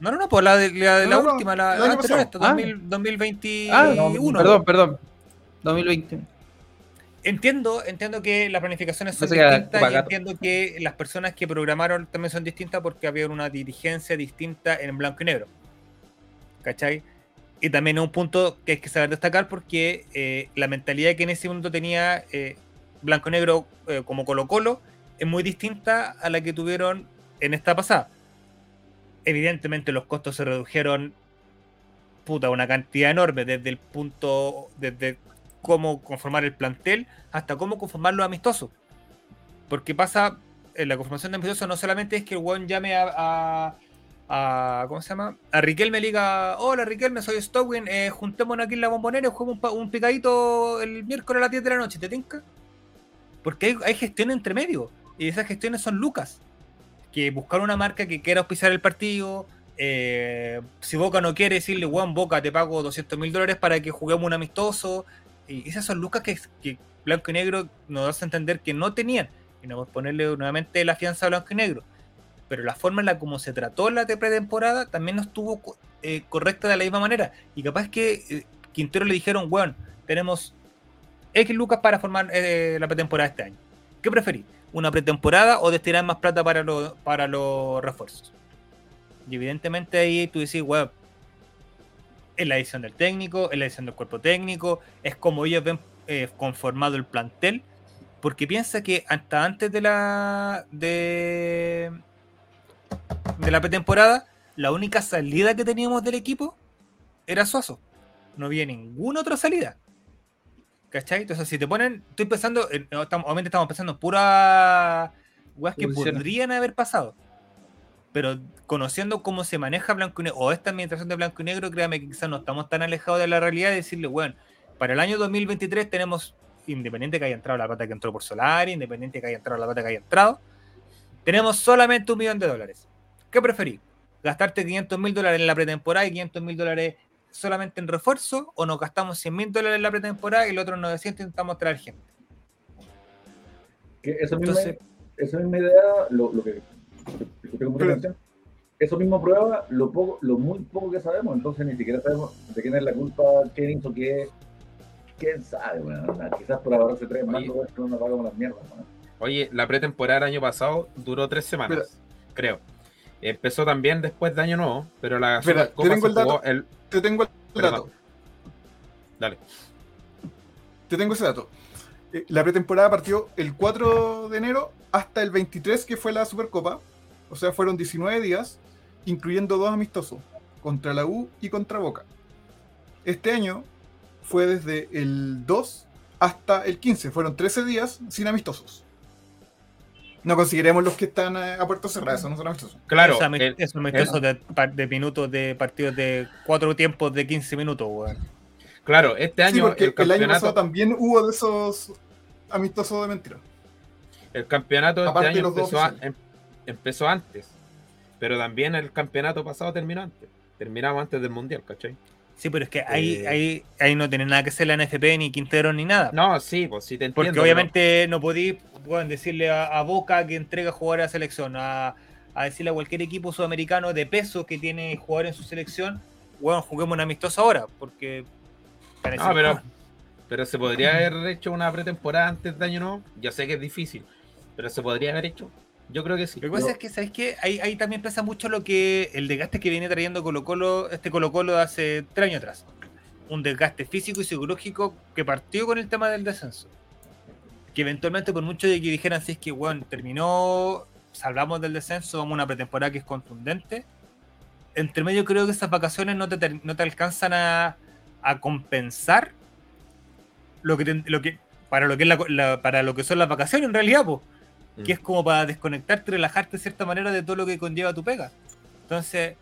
No, no, no, pues la de la, última, la, anterior, 2021. Ah, perdón, perdón. 2020. Entiendo, entiendo que las planificaciones son distintas y entiendo que las personas que programaron también son distintas porque había una dirigencia distinta en blanco y negro. ¿Cachai? Y también es un punto que hay que saber destacar porque eh, la mentalidad que en ese momento tenía eh, blanco y negro eh, como Colo Colo es muy distinta a la que tuvieron en esta pasada. Evidentemente los costos se redujeron puta, una cantidad enorme desde el punto, desde cómo conformar el plantel hasta cómo conformar los amistosos. Porque pasa, en la conformación de amistosos no solamente es que one llame a, a, ¿cómo se llama? A Riquelme le diga, hola Riquelme, soy Stowin, eh, juntémonos aquí en la bombonera y juguemos un, picadito el miércoles a las 10 de la noche, ¿te tinca? Porque hay, hay gestión entre medio y esas gestiones son lucas. Que buscar una marca que quiera auspiciar el partido, eh, si Boca no quiere decirle, Juan Boca, te pago 200 mil dólares para que juguemos un amistoso, esas son lucas que, Blanco y Negro nos hace entender que no tenían. Y no a ponerle nuevamente la fianza a Blanco y Negro. Pero la forma en la como se trató la pretemporada también no estuvo eh, correcta de la misma manera. Y capaz que eh, Quintero le dijeron, bueno, tenemos X lucas para formar eh, la pretemporada este año. ¿Qué preferís? ¿Una pretemporada o destinar más plata para, para los refuerzos? Y evidentemente ahí tú decís, bueno, es la edición del técnico, es la edición del cuerpo técnico, es como ellos ven eh, conformado el plantel, porque piensa que hasta antes de la de, de la pretemporada, la única salida que teníamos del equipo era Suazo. No había ninguna otra salida. ¿Cachai? Entonces, si te ponen, estoy pensando, obviamente estamos pensando en pura weas que podrían haber pasado pero conociendo cómo se maneja Blanco y Negro, o esta administración de Blanco y Negro, créame que quizás no estamos tan alejados de la realidad de decirle, bueno, para el año 2023 tenemos, independiente que haya entrado la plata que entró por Solar, independiente que haya entrado la plata que haya entrado, tenemos solamente un millón de dólares. ¿Qué preferís? ¿Gastarte 500 mil dólares en la pretemporada y 500 mil dólares solamente en refuerzo? ¿O nos gastamos 100 mil dólares en la pretemporada y el otro 900 intentamos traer gente? esa, misma, esa misma idea, lo, lo que eso mismo prueba lo poco, lo muy poco que sabemos, entonces ni siquiera sabemos de quién es la culpa, quién hizo qué, quién sabe, bueno, quizás por ahorrarse tres más no nos pagamos las mierdas. Oye, la pretemporada del año pasado duró tres semanas, creo. Empezó también después de Año Nuevo, pero la Espera, te tengo el dato. Te tengo el dato. Dale. Te tengo ese dato. Eh, la pretemporada partió el 4 de enero hasta el 23, que fue la Supercopa. O sea, fueron 19 días, incluyendo dos amistosos, contra la U y contra Boca. Este año fue desde el 2 hasta el 15, fueron 13 días sin amistosos. No conseguiremos los que están a puerto cerrado, eso no son amistosos. Claro, es amistosos de, minutos, de partidos de cuatro tiempos de 15 minutos, Claro, este año. el, el, año pasado también hubo de esos amistosos de mentira. El campeonato de este año empezó, empezó antes. Pero también el campeonato pasado terminó antes. Terminamos antes del mundial, ¿cachai? Sí, pero es que ahí, eh, ahí, ahí no tiene nada que ser la NFP, ni Quintero, ni nada. No, sí, pues sí te entiendo. Porque obviamente no podéis decirle a, Boca que entrega jugadores a la selección, a, decirle a cualquier equipo sudamericano de peso que tiene jugadores en su selección, bueno, juguemos un amistoso ahora, porque... No, pero, pero se podría haber hecho una pretemporada antes de año no. Ya sé que es difícil, pero se podría haber hecho Yo creo que sí. Lo que pasa es que, ¿sabes qué? Ahí, ahí también pesa mucho lo que el desgaste que viene trayendo Colo Colo, este Colo Colo de hace tres años atrás. Un desgaste físico y psicológico que partió con el tema del descenso. Que eventualmente, por mucho de que dijeran, si es que, bueno, terminó, salvamos del descenso, vamos a una pretemporada que es contundente. Entre medio creo que esas vacaciones no te, no te alcanzan a, a compensar lo que, te- lo que para lo que es la- la- para lo que son las vacaciones en realidad, pues Mm. que es como para desconectarte relajarte de cierta manera de todo lo que conlleva tu pega. Entonces,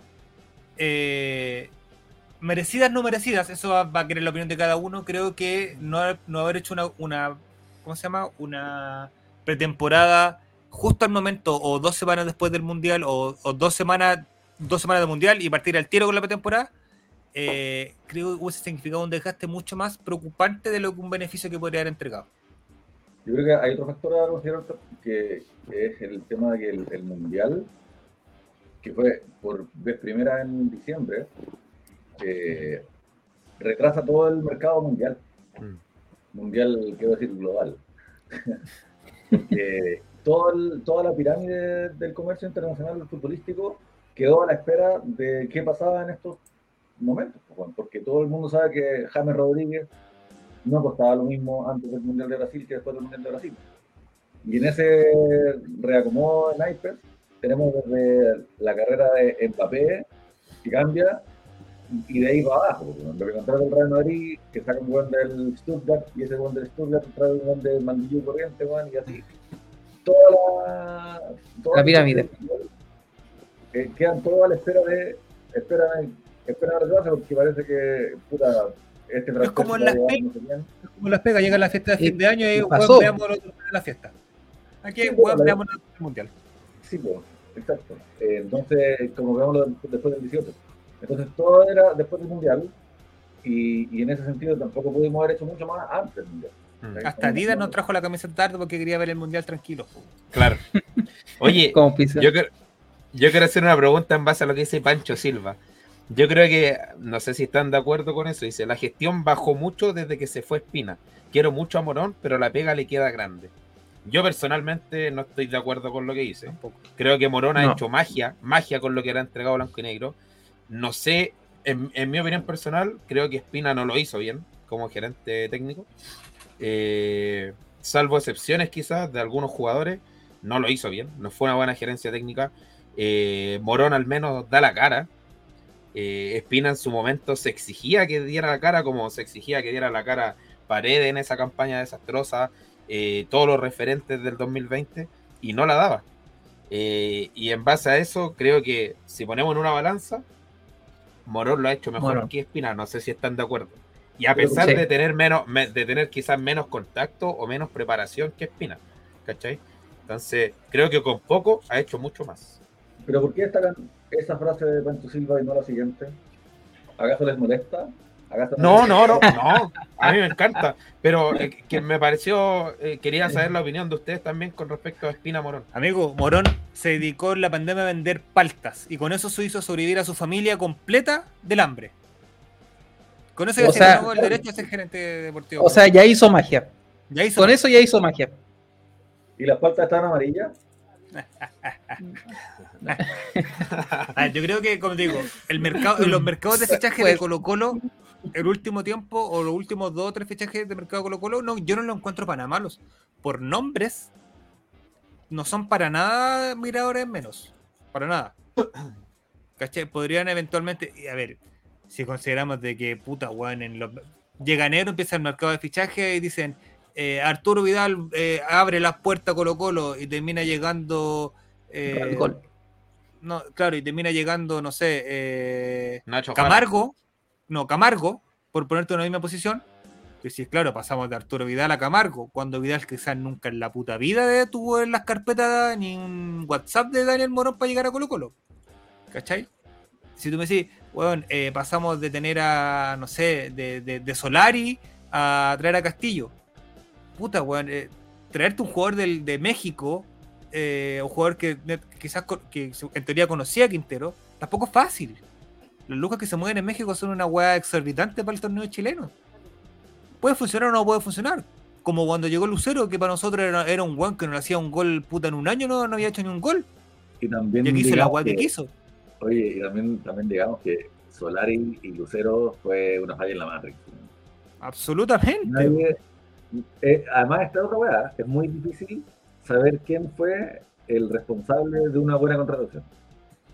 eh, merecidas, no merecidas, eso va, a querer la opinión de cada uno. Creo que no, no haber hecho una, ¿cómo se llama? Una pretemporada justo al momento, o dos semanas después del mundial, o, dos semanas, dos semanas del mundial y partir al tiro con la pretemporada. eh, creo que hubiese significado un desgaste mucho más preocupante de lo que un beneficio que podría haber entregado. Yo creo que hay otro factor a considerar que, que es el tema de que el, el mundial, que fue por vez primera en diciembre, eh, retrasa todo el mercado mundial. Mm. Mundial, quiero decir, global. Porque todo el- toda la pirámide del comercio internacional futbolístico quedó a la espera de qué pasaba en estos momentos. pues, Porque todo el mundo sabe que James Rodríguez no costaba lo mismo antes del Mundial de Brasil que después del Mundial de Brasil. Y en ese reacomodo de naipes tenemos desde la carrera de Mbappé, que cambia, y de ahí para abajo. Lo que contrata el Real Madrid, que saca un buen del Stuttgart, y ese buen del Stuttgart trae un buen del Mandillú Corriente, y así. Toda la, toda La pirámide. eh, quedan todos a la espera de. Esperan, esperan a retrasarse porque parece que, puta, este francés como en las llevar pe- no sé quién. Como las pega, llega la fiesta de fin de año y weón, pasó. veamos el otro día de la fiesta. Aquí, Sí, weón, veamos el mundial. Sí, pues, exacto. Eh, entonces, como veamos después del 18. Entonces, todo era después del Mundial. Y, y en ese sentido tampoco pudimos haber hecho mucho más antes del Mundial. Mm. Hasta Adidas nos trajo la camiseta tarde porque quería ver el mundial tranquilo. Claro. Oye, yo, quiero- yo quiero hacer una pregunta en base a lo que dice Pancho Silva. Yo creo que, no sé si están de acuerdo con eso, dice, la gestión bajó mucho desde que se fue Espina. Quiero mucho a Morón, pero la pega le queda grande. Yo personalmente no estoy de acuerdo con lo que dice. Tampoco. Creo que Morón ha hecho magia, magia con lo que le ha entregado Blanco y Negro. No sé, en, en mi opinión personal, creo que Espina no lo hizo bien como gerente técnico. Eh, salvo excepciones quizás de algunos jugadores, no lo hizo bien. No fue una buena gerencia técnica. Eh, Morón al menos da la cara. Eh, Espina en su momento se exigía que diera la cara, como se exigía que diera la cara Paredes en esa campaña desastrosa, eh, todos los referentes del 2020, y no la daba. Eh, y en base a eso, creo que si ponemos en una balanza, Morón lo ha hecho mejor Morón. que Espina, no sé si están de acuerdo. Y a pesar sí. de tener menos, me- de tener quizás menos contacto o menos preparación que Espina, ¿cachai? Entonces, creo que con poco ha hecho mucho más. Pero ¿por qué destacan esa frase de Pancho Silva y no la siguiente? ¿Acaso les molesta? ¿Acaso No, no, no, no, a mí me encanta, pero eh, que me pareció, eh, quería saber la opinión de ustedes también con respecto a Espina Morón. Amigo, Morón se dedicó en la pandemia a vender paltas y con eso se hizo sobrevivir a su familia completa del hambre. Con eso ya O se sea- ganó el derecho a ser gerente deportivo. O sea, ya hizo magia. ya hizo. Con eso ya hizo magia. ¿Y las paltas están amarillas? Ah, yo creo que, como te digo, el mercado, los mercados de fichaje de Colo Colo, el último tiempo, o los últimos dos o tres fichajes de mercado Colo Colo, no, yo no los encuentro para nada malos. Por nombres, no son para nada miradores menos. Para nada. ¿Cachai? Podrían eventualmente, a ver, si consideramos de que puta weón, en los, llega enero, empieza el mercado de fichaje y dicen eh, Arturo Vidal eh, abre las puertas a Colo Colo y termina llegando eh, no, claro, y termina llegando, no sé, eh, Nacho Jara. Camargo, no, Camargo, por ponerte en la misma posición. Que sí, claro, pasamos de Arturo Vidal a Camargo, cuando Vidal quizás nunca en la puta vida de- tuvo en las carpetas ni un WhatsApp de Daniel Morón para llegar a Colo Colo. ¿Cachai? Si tú me decís, weón, eh, pasamos de tener a, no sé, de, de- de Solari a traer a Castillo. Puta, weón, eh, traerte un jugador del- de México, eh, un jugador que quizás que en teoría conocía a Quintero, tampoco es fácil. Los lucas que se mueven en México son una weá exorbitante para el torneo chileno. Puede funcionar o no puede funcionar. Como cuando llegó Lucero, que para nosotros era, era un guan que no hacía un gol puta en un año, no, no había hecho ni un gol. Y también Y aquí hizo la guay que quiso. Oye, y también, también digamos que Solari y Lucero fue una falla en la Matrix. Absolutamente. Nadie- eh, además, esta otra weá, es muy difícil saber quién fue el responsable de una buena contratación.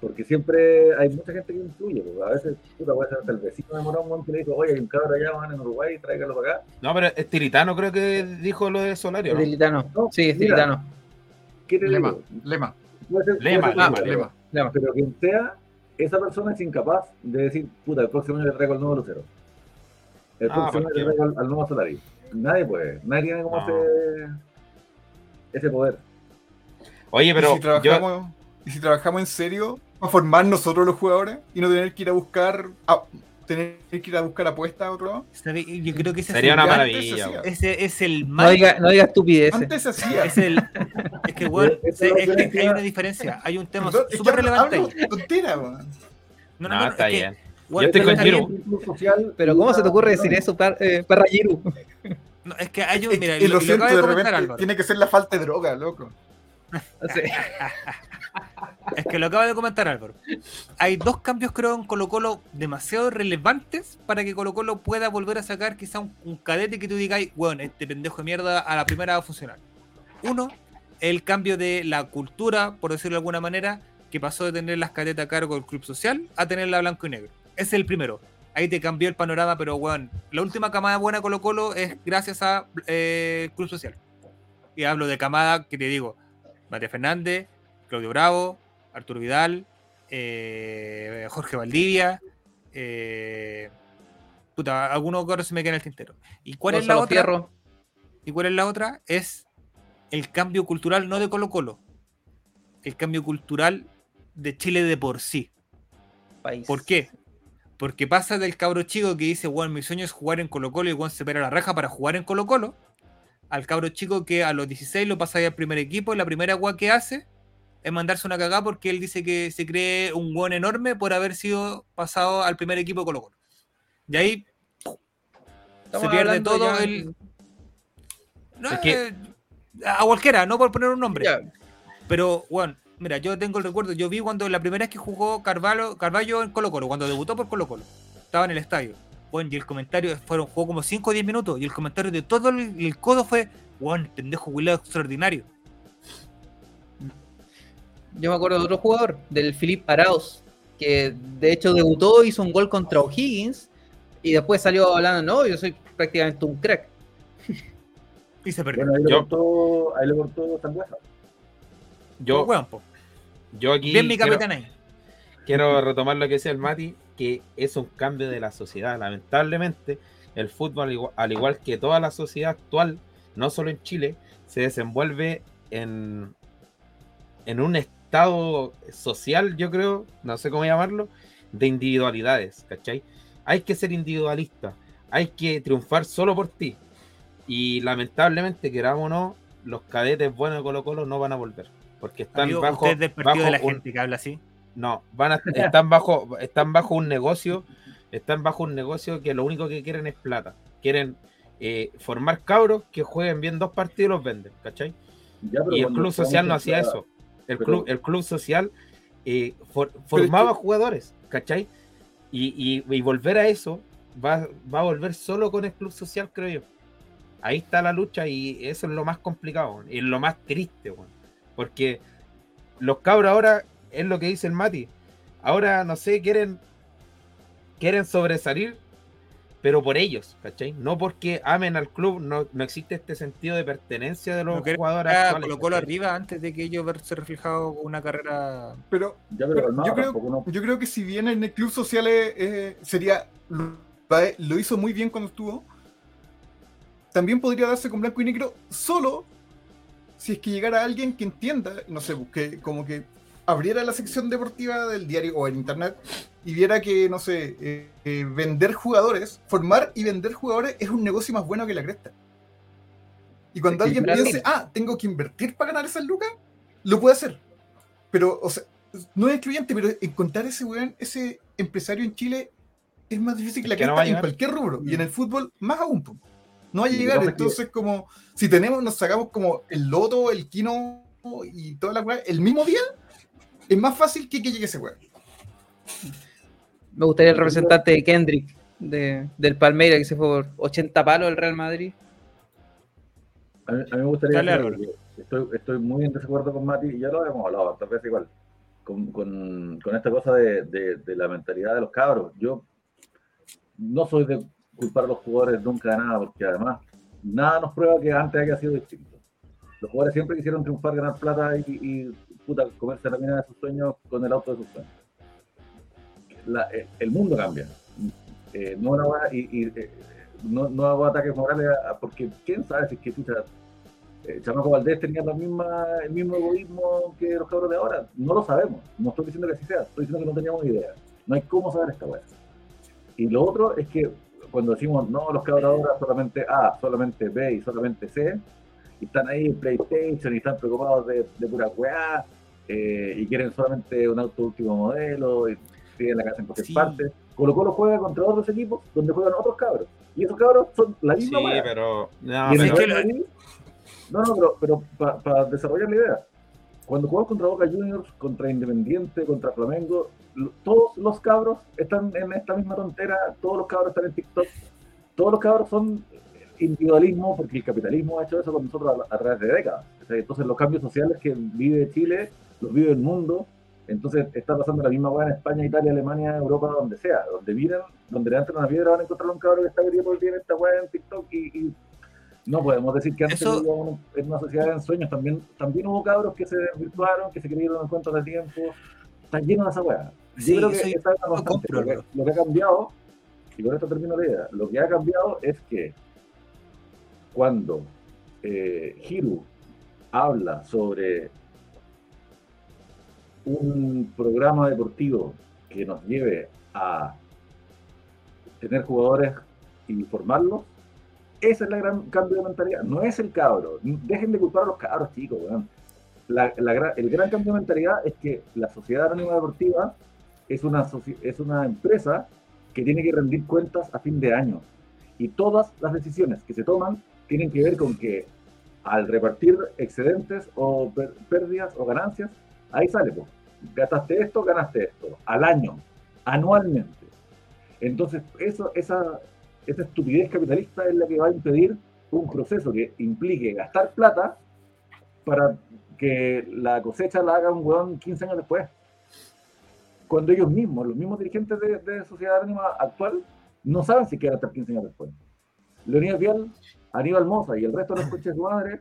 Porque siempre hay mucha gente que influye. pues, A veces, puta, puede ser hasta el vecino de Morón que le dijo, oye, hay un cabro allá, van en Uruguay, tráigalo para acá. No, pero es Tiritano creo que dijo lo de Solario, Es ¿no? Dilitano. No, Sí, es mira. Dilitano. ¿Qué te Lema, digo? lema, ser- Lema, ser lema, lema. Lema. Pero quien sea, esa persona es incapaz de decir, puta, el próximo año le traigo el nuevo Lucero. El Ah, próximo año ¿por le traigo al, al nuevo Solari. Nadie puede, nadie tiene como No. ese, ese poder. Oye, pero ¿Y, si yo, trabajamos, y si trabajamos en serio para formar nosotros los jugadores y no tener que ir a buscar a- tener que ir a buscar apuestas a otro lado. Yo creo que ese sería una maravilla. ese es el No mal. diga, no diga estupideces. Antes se hacía. Es el. Es que, Eso es que hay una diferencia. Hay un tema súper relevante. No, no, No, no, está es que, bien. Pero. Social ¿cómo se te ocurre decir eso, per, eh, perra Giru? No, es que hay un. Mira, y lo, lo lo siento, acaba de de repente Álvaro. tiene que ser la falta de droga, loco. Sí. Es que lo acaba de comentar Álvaro. Hay dos cambios, creo, en Colo Colo demasiado relevantes para que Colo Colo pueda volver a sacar quizá un, un cadete que tú digas, bueno, este pendejo de mierda a la primera va a funcionar. Uno, el cambio de la cultura, por decirlo de alguna manera, que pasó de tener las cadetas a cargo del club social a tenerla blanco y negro. Es el primero. Ahí te cambió el panorama, pero bueno, la última camada buena Colo Colo es gracias a eh, Club Social. Y hablo de camada que te digo, Matías Fernández, Claudio Bravo, Arturo Vidal, eh, Jorge Valdivia, eh, puta, algunos que ahora se me quedan en el tintero. ¿Y cuál es la otra? Fierro. ¿Y cuál es la otra? Es el cambio cultural no de Colo Colo, el cambio cultural de Chile de por sí. País. ¿Por qué? Porque pasa del cabro chico que dice, bueno, mi sueño es jugar en Colo Colo y Juan se pera la raja para jugar en Colo Colo, al cabro chico que a los 16 lo pasa ahí al primer equipo y la primera agua que hace es mandarse una cagada porque él dice que se cree un buen enorme por haber sido pasado al primer equipo de Colo Colo. Y ahí se pierde todo ya- el... No, Es que- eh, a cualquiera, no por poner un nombre. Ya, Pero, bueno, mira, yo tengo el recuerdo. Yo vi cuando la primera vez que jugó Carvalho, Carvalho en Colo Colo, cuando debutó por Colo Colo. Estaba en el estadio. Bueno, y el comentario fueron, jugó como 5 o 10 minutos. Y el comentario de todo el, el codo fue, bueno, pendejo Willow extraordinario. Yo me acuerdo de otro jugador, del Philip Arauz, que de hecho debutó, hizo un gol contra O'Higgins y después salió hablando, no, yo soy prácticamente un crack. Y se perdió. Bueno, ahí le Yo- cortó, ahí le cortó Sangüesa. Yo, po. yo aquí Bien mi quiero, capitán ahí. quiero retomar lo que decía el Mati, que es un cambio de la sociedad. Lamentablemente, el fútbol, al igual, al igual que toda la sociedad actual, no solo en Chile, se desenvuelve en, en un estado social, yo creo, no sé cómo llamarlo, de individualidades, ¿cachai? Hay que ser individualista, hay que triunfar solo por ti. Y lamentablemente, queramos o no, los cadetes buenos de Colo Colo no van a volver. Porque están Amigo, bajo, usted es del partido de la un- gente que habla así. no, van a, están bajo, están bajo un negocio, están bajo un negocio que lo único que quieren es plata. Quieren eh, formar cabros que jueguen bien dos partidos y los venden, ¿cachai? Ya, Y el club social no hacía eso. El Pero- club, el club social eh, for- formaba jugadores, ¿cachai? Y, y- y volver a eso va, va a volver solo con el club social, creo yo. Ahí está la lucha y eso es lo más complicado y es lo más triste, weón. Porque los cabros ahora es lo que dice el Mati. Ahora, no sé, quieren quieren sobresalir, pero por ellos, ¿cachai? No porque amen al club, no, no existe este sentido de pertenencia de los No jugadores Ah, arriba antes de que ellos verse reflejado con una carrera. Pero Ya, pero Pero calmado, yo creo- tampoco no- yo creo que si bien en el club social eh, sería lo, lo hizo muy bien cuando estuvo, también podría darse con blanco y negro solo si es que llegara alguien que entienda, no sé, pues, que como que abriera la sección deportiva del diario o el internet y viera que, no sé, eh, eh, vender jugadores, formar y vender jugadores es un negocio más bueno que la cresta. Y cuando alguien piense, ah, tengo que invertir para ganar esas lucas, lo puede hacer. Pero, o sea, no es excluyente, pero encontrar ese weón, ese empresario en Chile es más difícil que la no cresta a en cualquier rubro. Y en el fútbol, más aún. No va a llegar. Entonces, como si tenemos, nos sacamos como el loto, el kino y toda la weá el mismo día, es más fácil que, que llegue ese weá. Me gustaría el representante de Kendrick, de, del Palmeiras, que se fue por 80 palos al Real Madrid. A mí, a mí me gustaría. decir, estoy, estoy muy en desacuerdo con Mati, y ya lo hemos hablado tal vez igual, con, con, con esta cosa de, de, de, la mentalidad de los cabros. Yo no soy de culpar a los jugadores nunca de nada, porque además nada nos prueba que antes haya sido distinto. Los jugadores siempre quisieron triunfar, ganar plata y, y puta, comerse la mina de sus sueños con el auto de sus sueños. La, el mundo cambia. Eh, no, no, y, y eh, no, hago ataques morales a, porque quién sabe si es que eh, Chamaco Valdés tenía la misma, el mismo egoísmo que los cabros de ahora. No lo sabemos. No estoy diciendo que así sea, estoy diciendo que no teníamos idea. No hay cómo saber esta weá. Y lo otro es que cuando decimos no, los ahora solamente A, solamente B y solamente C, y están ahí en PlayStation y están preocupados de, de pura weá, eh, y quieren solamente un auto último modelo, y tienen la casa en cualquier sí. parte. Colo Colo juega contra otros equipos donde juegan otros cabros. Y esos cabros son la misma Sí, pero. No, pero- no, no, pero, pero para desarrollar la idea, cuando jugamos contra Boca Juniors, contra Independiente, contra Flamengo, todos los cabros están en esta misma tontera, todos los cabros están en TikTok, todos los cabros son individualismo, porque el capitalismo ha hecho eso con nosotros a, a través de décadas. Entonces los cambios sociales que vive Chile, los vive el mundo, entonces está pasando la misma hueá en España, Italia, Alemania, Europa, donde sea, donde miren, donde le entran una piedra van a encontrar un cabro que está metido todo el en esta hueá en TikTok y, y no podemos decir que antes Eso- en una sociedad de ensueños, también, también hubo cabros que se desvirtuaron, que se creyeron en cuentos de tiempo, están llenos de esa hueá. Yo Sí, creo que soy- esa es la constante. compro, Lo que, bro. lo que ha cambiado, y con esto termino la idea, lo que ha cambiado es que cuando eh, Hiru habla sobre un programa deportivo que nos lleve a tener jugadores y formarlos, ese es el gran cambio de mentalidad. No es el cabro. Dejen de culpar a los cabros, chicos. La- la el gran cambio de mentalidad es que la Sociedad Anónima Deportiva es una, es una empresa que tiene que rendir cuentas a fin de año. Y todas las decisiones que se toman tienen que ver con que al repartir excedentes o pérdidas o ganancias, ahí sale, pues, gastaste esto, ganaste esto, al año, anualmente. Entonces, eso, esa, esa estupidez capitalista es la que va a impedir un proceso que implique gastar plata para que la cosecha la haga un hueón 15 años después. Cuando ellos mismos, los mismos dirigentes de, de Sociedad Anónima actual, no saben si quieren estar 15 años después. Leonidas Vial, Aníbal Moza y el resto de los coches de su madre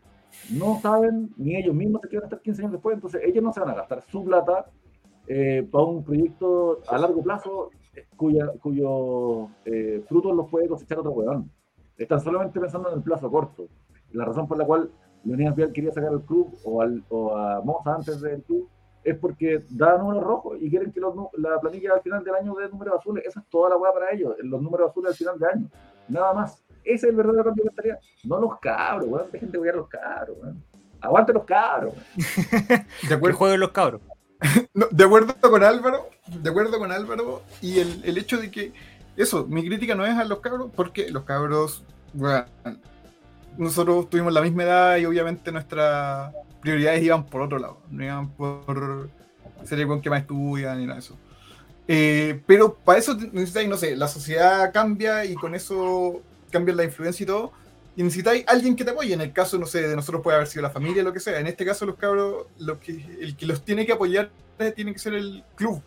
no saben ni ellos mismos si quieren estar 15 años después, entonces ellos no se van a gastar su plata eh, para un proyecto a largo plazo cuya, cuyo eh, frutos los puede cosechar otro huevón. Están solamente pensando en el plazo corto. La razón por la cual Leonidas Vial quería sacar al club o, al, o a Moza antes del club es porque da números rojos y quieren que los la planilla al final del año dé números azules. Esa es toda la hueá para ellos, los números azules al final de año. Nada más. Ese es el verdadero cambio de mentalidad. No los cabros, weón. Dejen de huear a los cabros, weón. Aguante los cabros. weón. De acuerdo, jueguen los cabros. no, de acuerdo con Álvaro, de acuerdo con Álvaro, y el, el hecho de que, eso, mi crítica no es a los cabros, porque los cabros, bueno, nosotros tuvimos la misma edad y obviamente nuestras prioridades iban por otro lado, no iban por ser el que más estudia ni nada de eso. Eh, pero para eso necesitáis, no sé, la sociedad cambia y con eso cambia la influencia y todo. Y necesitáis alguien que te apoye. En el caso, no sé, de nosotros puede haber sido la familia, lo que sea. En este caso, los cabros, lo que, el que los tiene que apoyar tiene que ser el club.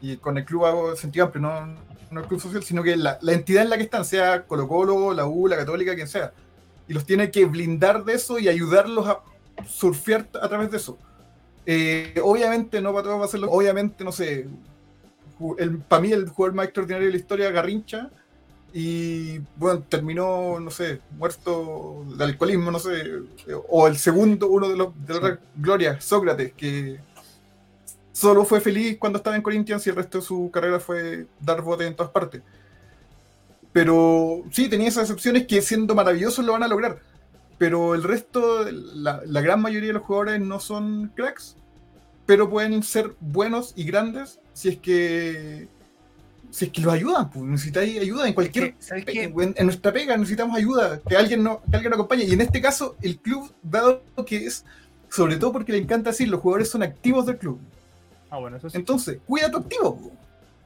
Y con el club hago sentido amplio, no, no el club social, sino que la, la entidad en la que están, sea Colo Colo, la U, la Católica, quien sea. Y los tiene que blindar de eso y ayudarlos a surfear a través de eso. Eh, obviamente no para todos va a Obviamente, no sé, el, para mí el jugador más extraordinario de la historia, Garrincha, y bueno, terminó, no sé, muerto de alcoholismo, no sé, o el segundo, uno de los de la gloria, Sócrates, que solo fue feliz cuando estaba en Corinthians y el resto de su carrera fue dar bote en todas partes. Pero sí, tenía esas excepciones que siendo maravillosos lo van a lograr. Pero el resto, la, la gran mayoría de los jugadores no son cracks, pero pueden ser buenos y grandes si es que si es que los ayudan, pues, necesitáis ayuda en cualquier. ¿Sabes pe- qué? En, en nuestra pega necesitamos ayuda, que alguien, no, que alguien nos acompañe. Y en este caso, el club, dado que es, sobre todo porque le encanta decir, los jugadores son activos del club. Ah, bueno, eso sí. Entonces, cuida tu activo.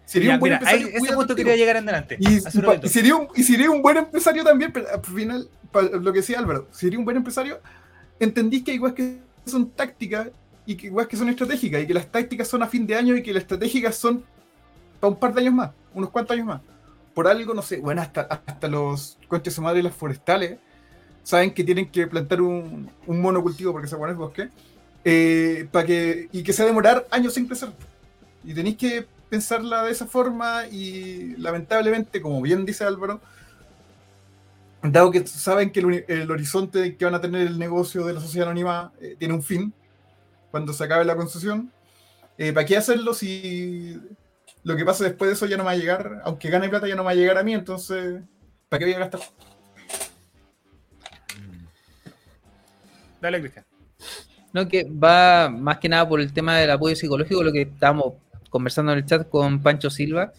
Sería un buen mira, empresario. ese punto quería llegar en adelante. Y, y sería un, y sería un buen empresario también, pero al final, lo que decía Álvaro, sería un buen empresario, entendís que hay igual que son tácticas y que igual que son estratégicas, y que las tácticas son a fin de año y que las estratégicas son para un par de años más, unos cuantos años más. Por algo, no sé, bueno, hasta, hasta los conches su madre y las forestales saben que tienen que plantar un, un monocultivo porque se pone el bosque, eh, para que, y que se va a demorar años sin crecer. Y tenéis que pensarla de esa forma y lamentablemente, como bien dice Álvaro, dado que saben que el, el horizonte que van a tener el negocio de la sociedad anónima eh, tiene un fin, cuando se acabe la concesión, eh, ¿para qué hacerlo si lo que pasa después de eso ya no me va a llegar, aunque gane plata ya no me va a llegar a mí, entonces, ¿para qué voy a gastar? Dale, Cristian. No, que va más que nada por el tema del apoyo psicológico, lo que estábamos conversando en el chat con Pancho Silva.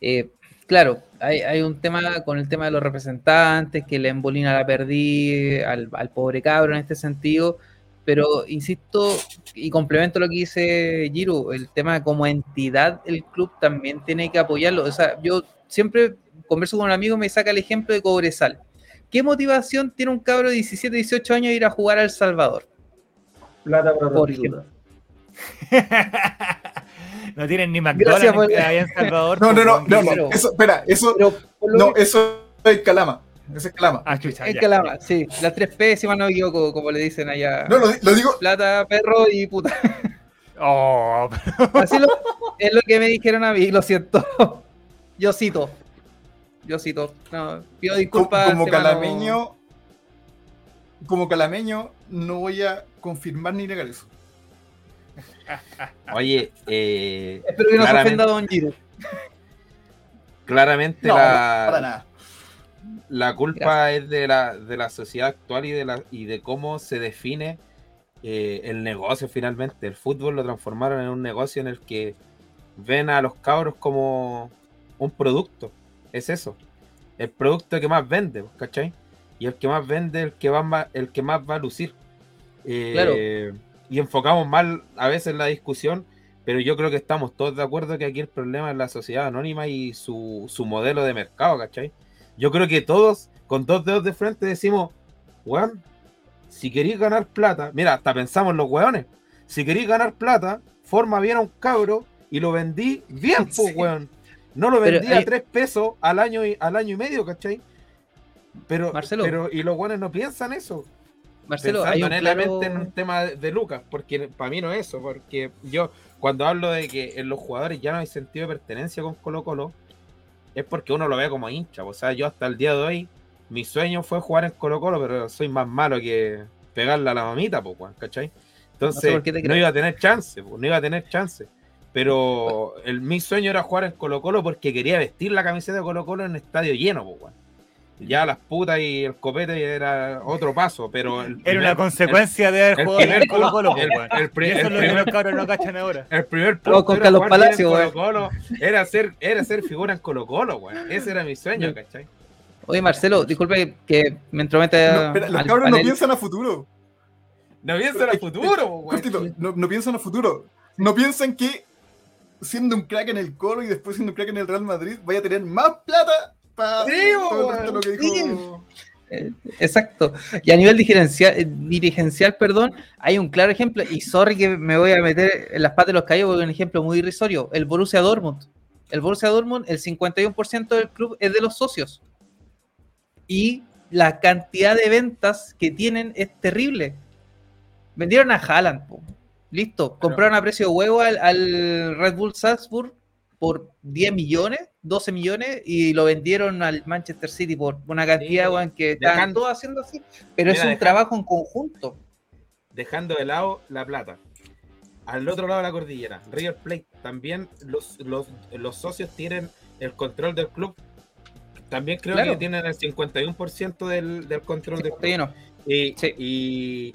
Eh, claro, hay, hay un tema con el tema de los representantes, que le embolina la perdí al, al pobre cabro en este sentido, pero insisto y complemento lo que dice Giro, el tema como entidad, el club también tiene que apoyarlo. O sea, yo siempre converso con un amigo y me saca el ejemplo de Cobresal. ¿Qué motivación tiene un cabro de 17, 18 años de ir a jugar a El Salvador? Plata para Por. no tienen ni Gracias McDonald's por- en- allá en Salvador. No, no, no, no, no, eso, espera, eso, no, que- eso es Calama, eso es Calama. Ah, chucha, es ya. Calama, sí, las tres P, si mal no me equivoco, como le dicen allá. No, lo, lo digo, Plata, perro y puta. Oh, Así lo- es lo que me dijeron a mí, lo siento. Yo cito. Yo cito. No, pido como, disculpas. como no- calameño, como calameño, no voy a confirmar ni negar eso. Oye, eh, Espero que no se claramente- ofenda a Don Giro. claramente No, la, para nada. la culpa es de la, de la sociedad actual y de, la, y de cómo se define eh, el negocio finalmente. El fútbol lo transformaron en un negocio en el que ven a los cabros como un producto. Es eso. El producto que más vende, ¿cachai? Y el que más vende, el que, va, el que más va a lucir. Eh, Claro. Y enfocamos mal a veces la discusión, pero yo creo que estamos todos de acuerdo que aquí el problema es la sociedad anónima y su, su modelo de mercado, ¿cachai? Yo creo que todos, con dos dedos de frente, decimos, weón, si queréis ganar plata, mira, hasta pensamos en los weones, si queréis ganar plata, forma bien a un cabro y lo vendí bien, pues, Sí. weón. No lo vendí a tres pesos al año y, al año y medio, ¿cachai? Pero, Marcelo. pero, y los weones no piensan eso. Marcelo, pensando hay un claro... en un tema de, Lucas, porque para mí no es eso, porque yo cuando hablo de que en los jugadores ya no hay sentido de pertenencia con Colo Colo, es porque uno lo ve como hincha, o sea, yo hasta el día de hoy, mi sueño fue jugar en Colo Colo, pero soy más malo que pegarle a la mamita, weón, ¿cachai? No sé Entonces, no iba a tener chance, no iba a tener chance. Pero el, mi sueño era jugar en Colo Colo porque quería vestir la camiseta de Colo Colo en estadio lleno, pues, weón. Ya las putas y el copete era otro paso, pero... el Era una consecuencia de haber el jugado en primer el Colo Colo, el- weón. el pri- Y eso el es lo que primer- los no cachan ahora. El primer Vamos con era Carlos jugar bien Palacio, en weón. Colo-Colo, era ser, era ser figura en Colo Colo, weón. Ese era mi sueño. ¿cachai? Oye, Marcelo, disculpe que me entromete No, los cabros no piensan a futuro. No piensa en el futuro, weón. Cortito, no, no piensan a futuro. No piensan que siendo un crack en el Colo y después siendo un crack en el Real Madrid, vaya a tener más plata para Sí, todo weón, lo que dijo. Exacto. Y a nivel dirigencial, eh, dirigencial, perdón, hay un claro ejemplo, y sorry que me voy a meter en las patas de los caídos porque es un ejemplo muy irrisorio, el Borussia Dortmund. El Borussia Dortmund, el 51% del club es de los socios. Y la cantidad de ventas que tienen es terrible. Vendieron a Haaland, po. listo. Compraron a precio de huevo al, al Red Bull Salzburg por 10 millones, 12 millones, y lo vendieron al Manchester City por una cantidad, Sí, que dejando- todos haciendo así. Pero Mira, es un trabajo en conjunto. Dejando de lado la plata. Al otro lado de la cordillera, River Plate, también los, los, los socios tienen el control del club. También creo Claro. que tienen el 51% del, del control del club. Y, Sí. y,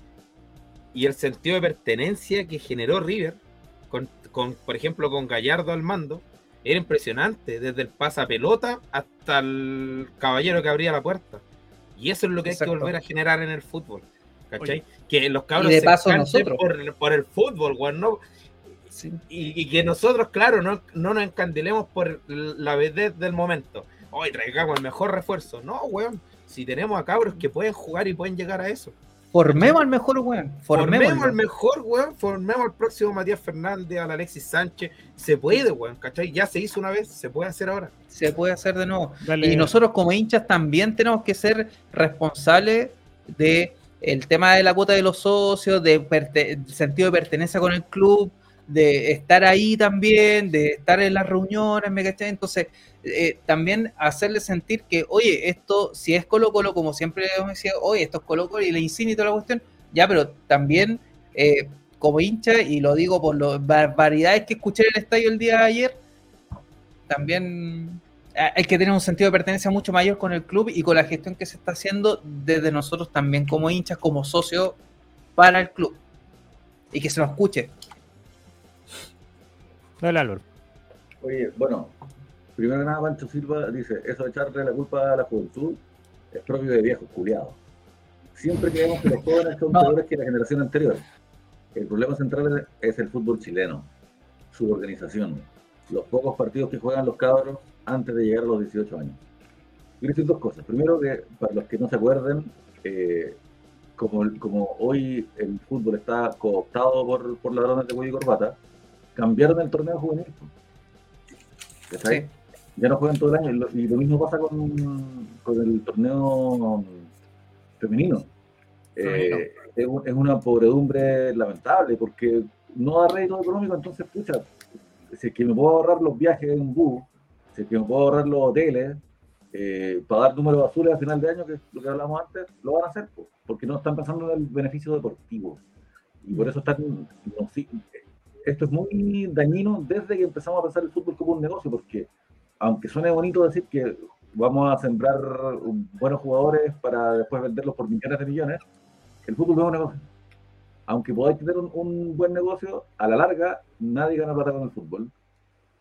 y el sentido de pertenencia que generó River, con, con, por ejemplo, con Gallardo al mando, era impresionante, desde el pasapelota hasta el caballero que abría la puerta. Y eso es lo que hay que volver a generar en el fútbol. ¿Cachai? Que los cabros de se paso cansen nosotros. por, por el fútbol, weón, ¿no? Y, y que nosotros, claro, no, no nos encandilemos por la vedez del momento. Hoy traigamos el mejor refuerzo. No, weón. Si tenemos a cabros que pueden jugar y pueden llegar a eso. Formemos al mejor, weón. Formemos Formemos al mejor, weón. Formemos al próximo Matías Fernández, al Alexis Sánchez. Se puede, weón, ¿cachai? Ya se hizo una vez, se puede hacer ahora. Se puede hacer de nuevo. Dale. Y nosotros como hinchas también tenemos que ser responsables de el tema de la cuota de los socios, de sentido de pertenencia con el club, de estar ahí también, de estar en las reuniones, ¿me cachai? Entonces, eh, también hacerle sentir que, oye, esto, si es Colo Colo, como siempre hemos decía, oye, esto es Colo Colo y y toda la cuestión, ya, pero también eh, como hincha, y lo digo por las barbaridades que escuché en el estadio el día de ayer, también a- hay que tener un sentido de pertenencia mucho mayor con el club y con la gestión que se está haciendo desde nosotros también como hinchas, como socios para el club. Y que se nos escuche. Dale, Álvaro. Oye, bueno, primero que nada, Pancho Silva dice, eso de echarle la culpa a la juventud es propio de viejos culiados. Siempre creemos que los jóvenes son peores que la generación anterior. El problema central es el fútbol chileno, su organización, los pocos partidos que juegan los cabros antes de llegar a los 18 años. Quiero decir dos cosas. Primero, que para los que no se acuerden, eh, como, como hoy el fútbol está cooptado por, por ladrones de cuello y corbata, cambiaron el torneo juvenil. ¿Cachai? Sí. Ya no juegan todo el año. Y lo, mismo pasa con, con el torneo femenino. Femenino. Eh, es, es una pobredumbre lamentable porque no da rédito económico, entonces, pucha, si es que me puedo ahorrar los viajes en bus, si es que me puedo ahorrar los hoteles, eh, para dar números azules a final de año, que es lo que hablamos antes, lo van a hacer, po, porque no están pensando en el beneficio deportivo. Y por eso están, no, sí, esto es muy dañino desde que empezamos a pensar el fútbol como un negocio, porque aunque suene bonito decir que vamos a sembrar buenos jugadores para después venderlos por millones de millones, el fútbol no es un negocio. Aunque podáis tener un, un buen negocio, a la larga nadie gana plata con el fútbol.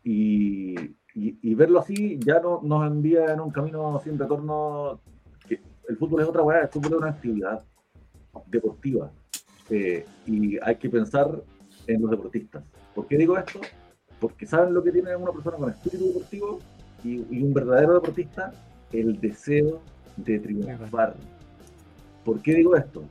Y, y- verlo así ya no, nos envía en un camino sin retorno. El fútbol es otra weá, el fútbol es una actividad deportiva. Eh, y hay que pensar en los deportistas. ¿Por qué digo esto? Porque saben lo que tiene una persona con espíritu deportivo y, y un verdadero deportista, el deseo de triunfar. ¿Por qué digo esto?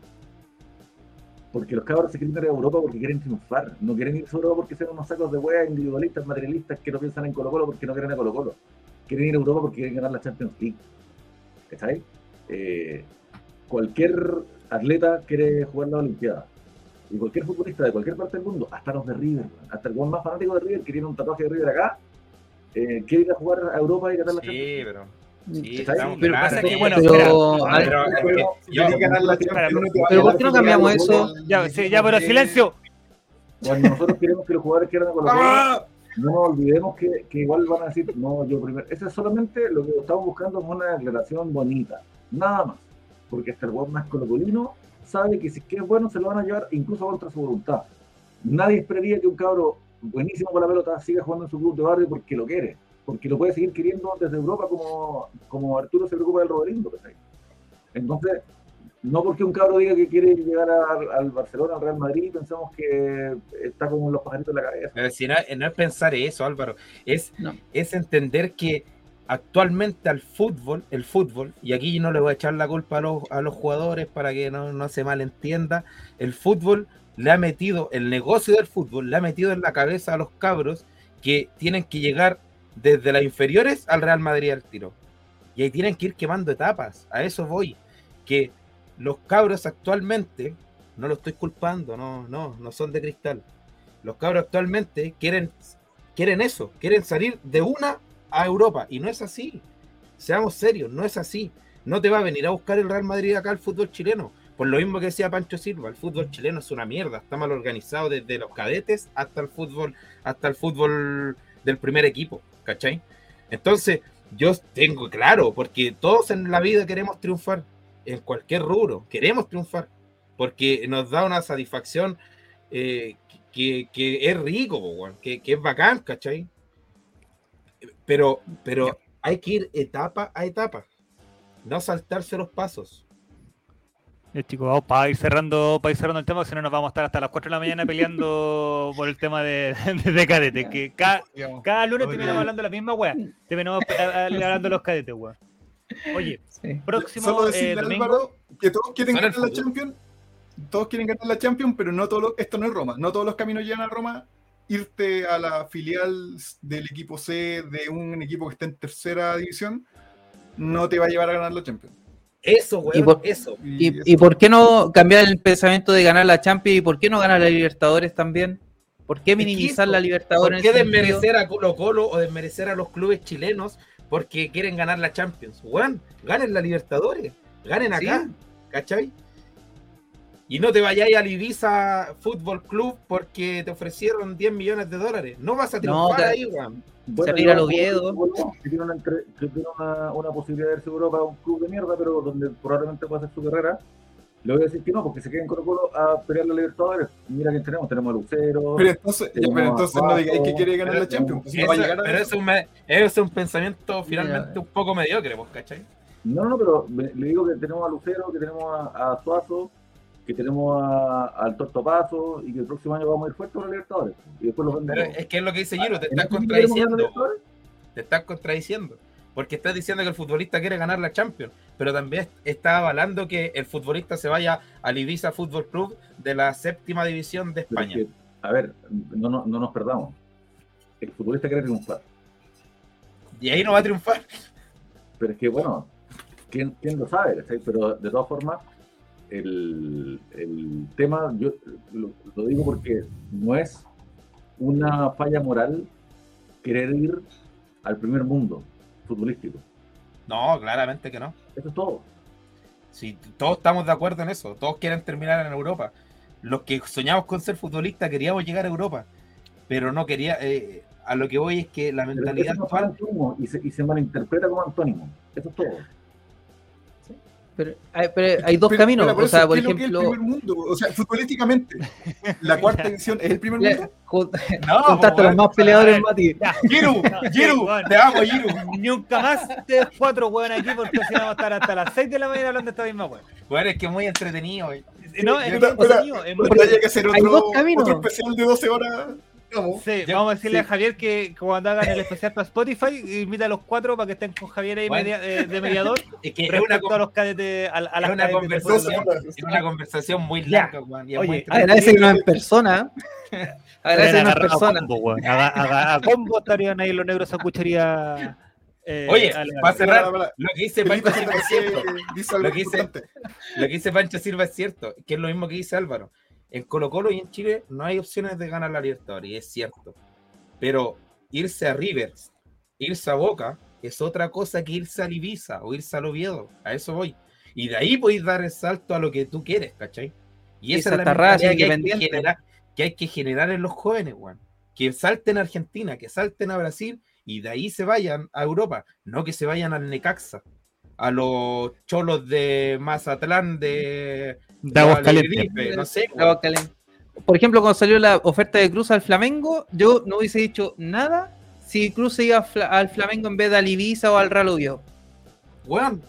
Porque los cabros se quieren ir a Europa porque quieren triunfar. No quieren irse a Europa porque sean unos sacos de hueá individualistas, materialistas que no piensan en Colo Colo porque no quieren a Colo Colo. Quieren ir a Europa porque quieren ganar la Champions League. ¿Cachai? Eh, cualquier atleta quiere jugar la Olimpiada. Y cualquier futbolista de cualquier parte del mundo, hasta los de River, hasta el más fanático de River que tiene un tatuaje de River acá, eh, quiere ir a jugar a Europa y ganar la Champions Sí, pero. Sí, Pero pasa que, bueno, Pero, ¿por qué no cambiamos eso? Ya, sí, ya, pero silencio. Cuando nosotros queremos que los jugadores quieran a Colo Colo, ¡Ah! no nos olvidemos que, que igual van a decir, no, yo primero. Eso es solamente lo que estamos buscando es una declaración bonita, nada más. Porque hasta el jugador más colocolino sabe que si es que es bueno se lo van a llevar incluso contra su voluntad. Nadie esperaría que un cabro buenísimo con la pelota siga jugando en su club de barrio porque lo quiere, porque lo puede seguir queriendo desde Europa como, como Arturo se preocupa del. ¿cachai? Entonces, no porque un cabro diga que quiere llegar a- al Barcelona, al Real Madrid, pensamos que está como los pajaritos en la cabeza. Pero si no, no es pensar eso, Álvaro, es, No. es entender que actualmente al fútbol, el fútbol, y aquí no le voy a echar la culpa a los, a los jugadores para que no, no se malentienda, el fútbol le ha metido, el negocio del fútbol le ha metido en la cabeza a los cabros que tienen que llegar desde las inferiores al Real Madrid al tiro. Y ahí tienen que ir quemando etapas, a eso voy, que los cabros actualmente, no lo estoy culpando, no, no, no son de cristal. Los cabros actualmente quieren, quieren eso, quieren salir de una a Europa. Y no es así. Seamos serios, no es así. No te va a venir a buscar el Real Madrid acá al fútbol chileno. Por lo mismo que decía Pancho Silva, el fútbol chileno es una mierda, está mal organizado desde los cadetes hasta el fútbol, hasta el fútbol del primer equipo, ¿cachai? Entonces, yo tengo claro, porque todos en la vida queremos triunfar, en cualquier rubro, queremos triunfar, porque nos da una satisfacción eh, que, que es rico, que, que es bacán, ¿cachai? Pero, pero hay que ir etapa a etapa, no saltarse los pasos. Ya, chicos, vamos para ir cerrando, para ir cerrando el tema, si no nos vamos a estar hasta las 4 de la mañana peleando por el tema de, de, de cadete. Que cada, cada lunes terminamos hablando de la misma wea. Terminamos eh, eh, hablando de los cadetes, wea. Oye, Sí. próximo Solo eh, decirle a domingo. Álvaro que todos quieren ganar la. Champions. Todos quieren ganar la Champions, pero no todo lo- esto no es Roma. No todos los caminos llegan a Roma. Irte a la filial del equipo C de un equipo que está en tercera división no te va a llevar a ganar la Champions. Eso, weón, Y por- eso. ¿Y, eso- y por qué no cambiar el pensamiento de ganar la Champions y por qué no ganar la Libertadores también? ¿Por qué minimizar la Libertadores? ¿Por qué desmerecer a Colo Colo o desmerecer a los clubes chilenos porque quieren ganar la Champions? Weón, ganen la Libertadores, ganen acá, ¿cachai? Y no te vayáis al Ibiza Fútbol Club porque te ofrecieron 10 millones de dólares. No vas a No, triunfar te- ahí, weón. Bueno, al yo, Oviedo. Que tiene, una, que tiene una, una posibilidad de irse a Europa a un club de mierda, pero donde probablemente pueda hacer su carrera. Le voy a decir que no, porque se queda en Colo Colo a pelear la Libertadores. Mira quién tenemos, tenemos a Lucero. Pero entonces, ya, pero entonces no digáis que quiere ganar la Champions. pues no va a Eso- llegar a pero eso. eso es, un, me- eso es un pensamiento finalmente un poco mediocre, ¿vos cachai? No, no, pero le digo que tenemos a Lucero, que tenemos a, a Suazo, que tenemos a- al Tortopazo y que el próximo año vamos a ir fuertes con la Libertadores. Y después los Pero es que es lo que dice Giro, te ¿En estás este contradiciendo. Te estás contradiciendo. Porque estás diciendo que el futbolista quiere ganar la Champions, pero también está avalando que el futbolista se vaya al Ibiza Fútbol Club de la séptima división de es España. que, a ver, no, no, no nos perdamos. El futbolista quiere triunfar. Y ahí no va a triunfar. Pero es que, bueno, ¿quién, quién lo sabe? Pero de todas formas, el, el tema, yo lo, lo digo porque no es una falla moral querer ir al primer mundo futbolístico. No, claramente que no. Eso es todo. Si todos estamos de acuerdo en eso, todos quieren terminar en Europa. Los que soñamos con ser futbolistas queríamos llegar a Europa, pero no quería. eh, a lo que voy es que la mentalidad no actual. antónimo y se, y se malinterpreta como antónimo. Eso es todo. Pero, hay, pero hay dos Pero- caminos. pero o sea, por ¿qué es el ejemplo, primer mundo? O sea, futbolísticamente, la cuarta edición es el primer mundo. No, juntaste a los más peleadores, Mati. Giru, Giru, te amo, Giru. Nunca más ustedes cuatro weón aquí porque si no vamos a estar hasta las 6 de la mañana hablando de esta misma weón. Bueno, es que es muy entretenido. güey. No, es muy entretenido, hay dos caminos. otro especial de 12 horas. Vamos. Sí, Yo- vamos a decirle sí. a Javier que cuando hagan el especial para Spotify, invita a los cuatro para que estén con Javier ahí Bueno. media- eh, de mediador Es que es una, a los cadetes, a, a las es una conversación, es una conversación muy larga, es Oye. Agradece que no en persona. Agradece que no es en Agarrado a persona. combo, weón. A, a- a combo estarían ahí los negros a cuchería. eh, Oye, para cerrar, Para, para. lo que dice Pancho Silva es dice- cierto. que dice-. Lo que dice Pancho Silva es cierto, que es lo mismo que dice Álvaro. En Colo Colo y en Chile no hay opciones de ganar la Libertadores, y es cierto. Pero irse a Rivers, irse a Boca, es otra cosa que irse a Ibiza o irse al Oviedo. A eso voy. Y de ahí podéis dar el salto a lo que tú quieres, ¿cachai? Y esa es la mentalidad que hay que, generar, que hay que generar en los jóvenes, weón. Que salten a Argentina, que salten a Brasil y de ahí se vayan a Europa, no que se vayan al Necaxa, a los cholos de Mazatlán, de, De Aguascalientes. No sé, caliente. Por ejemplo, cuando salió la oferta de Cruz al Flamengo, yo no hubiese dicho nada si Cruz se iba Fla- al Flamengo en vez de al Ibiza o al Oviedo. Weón.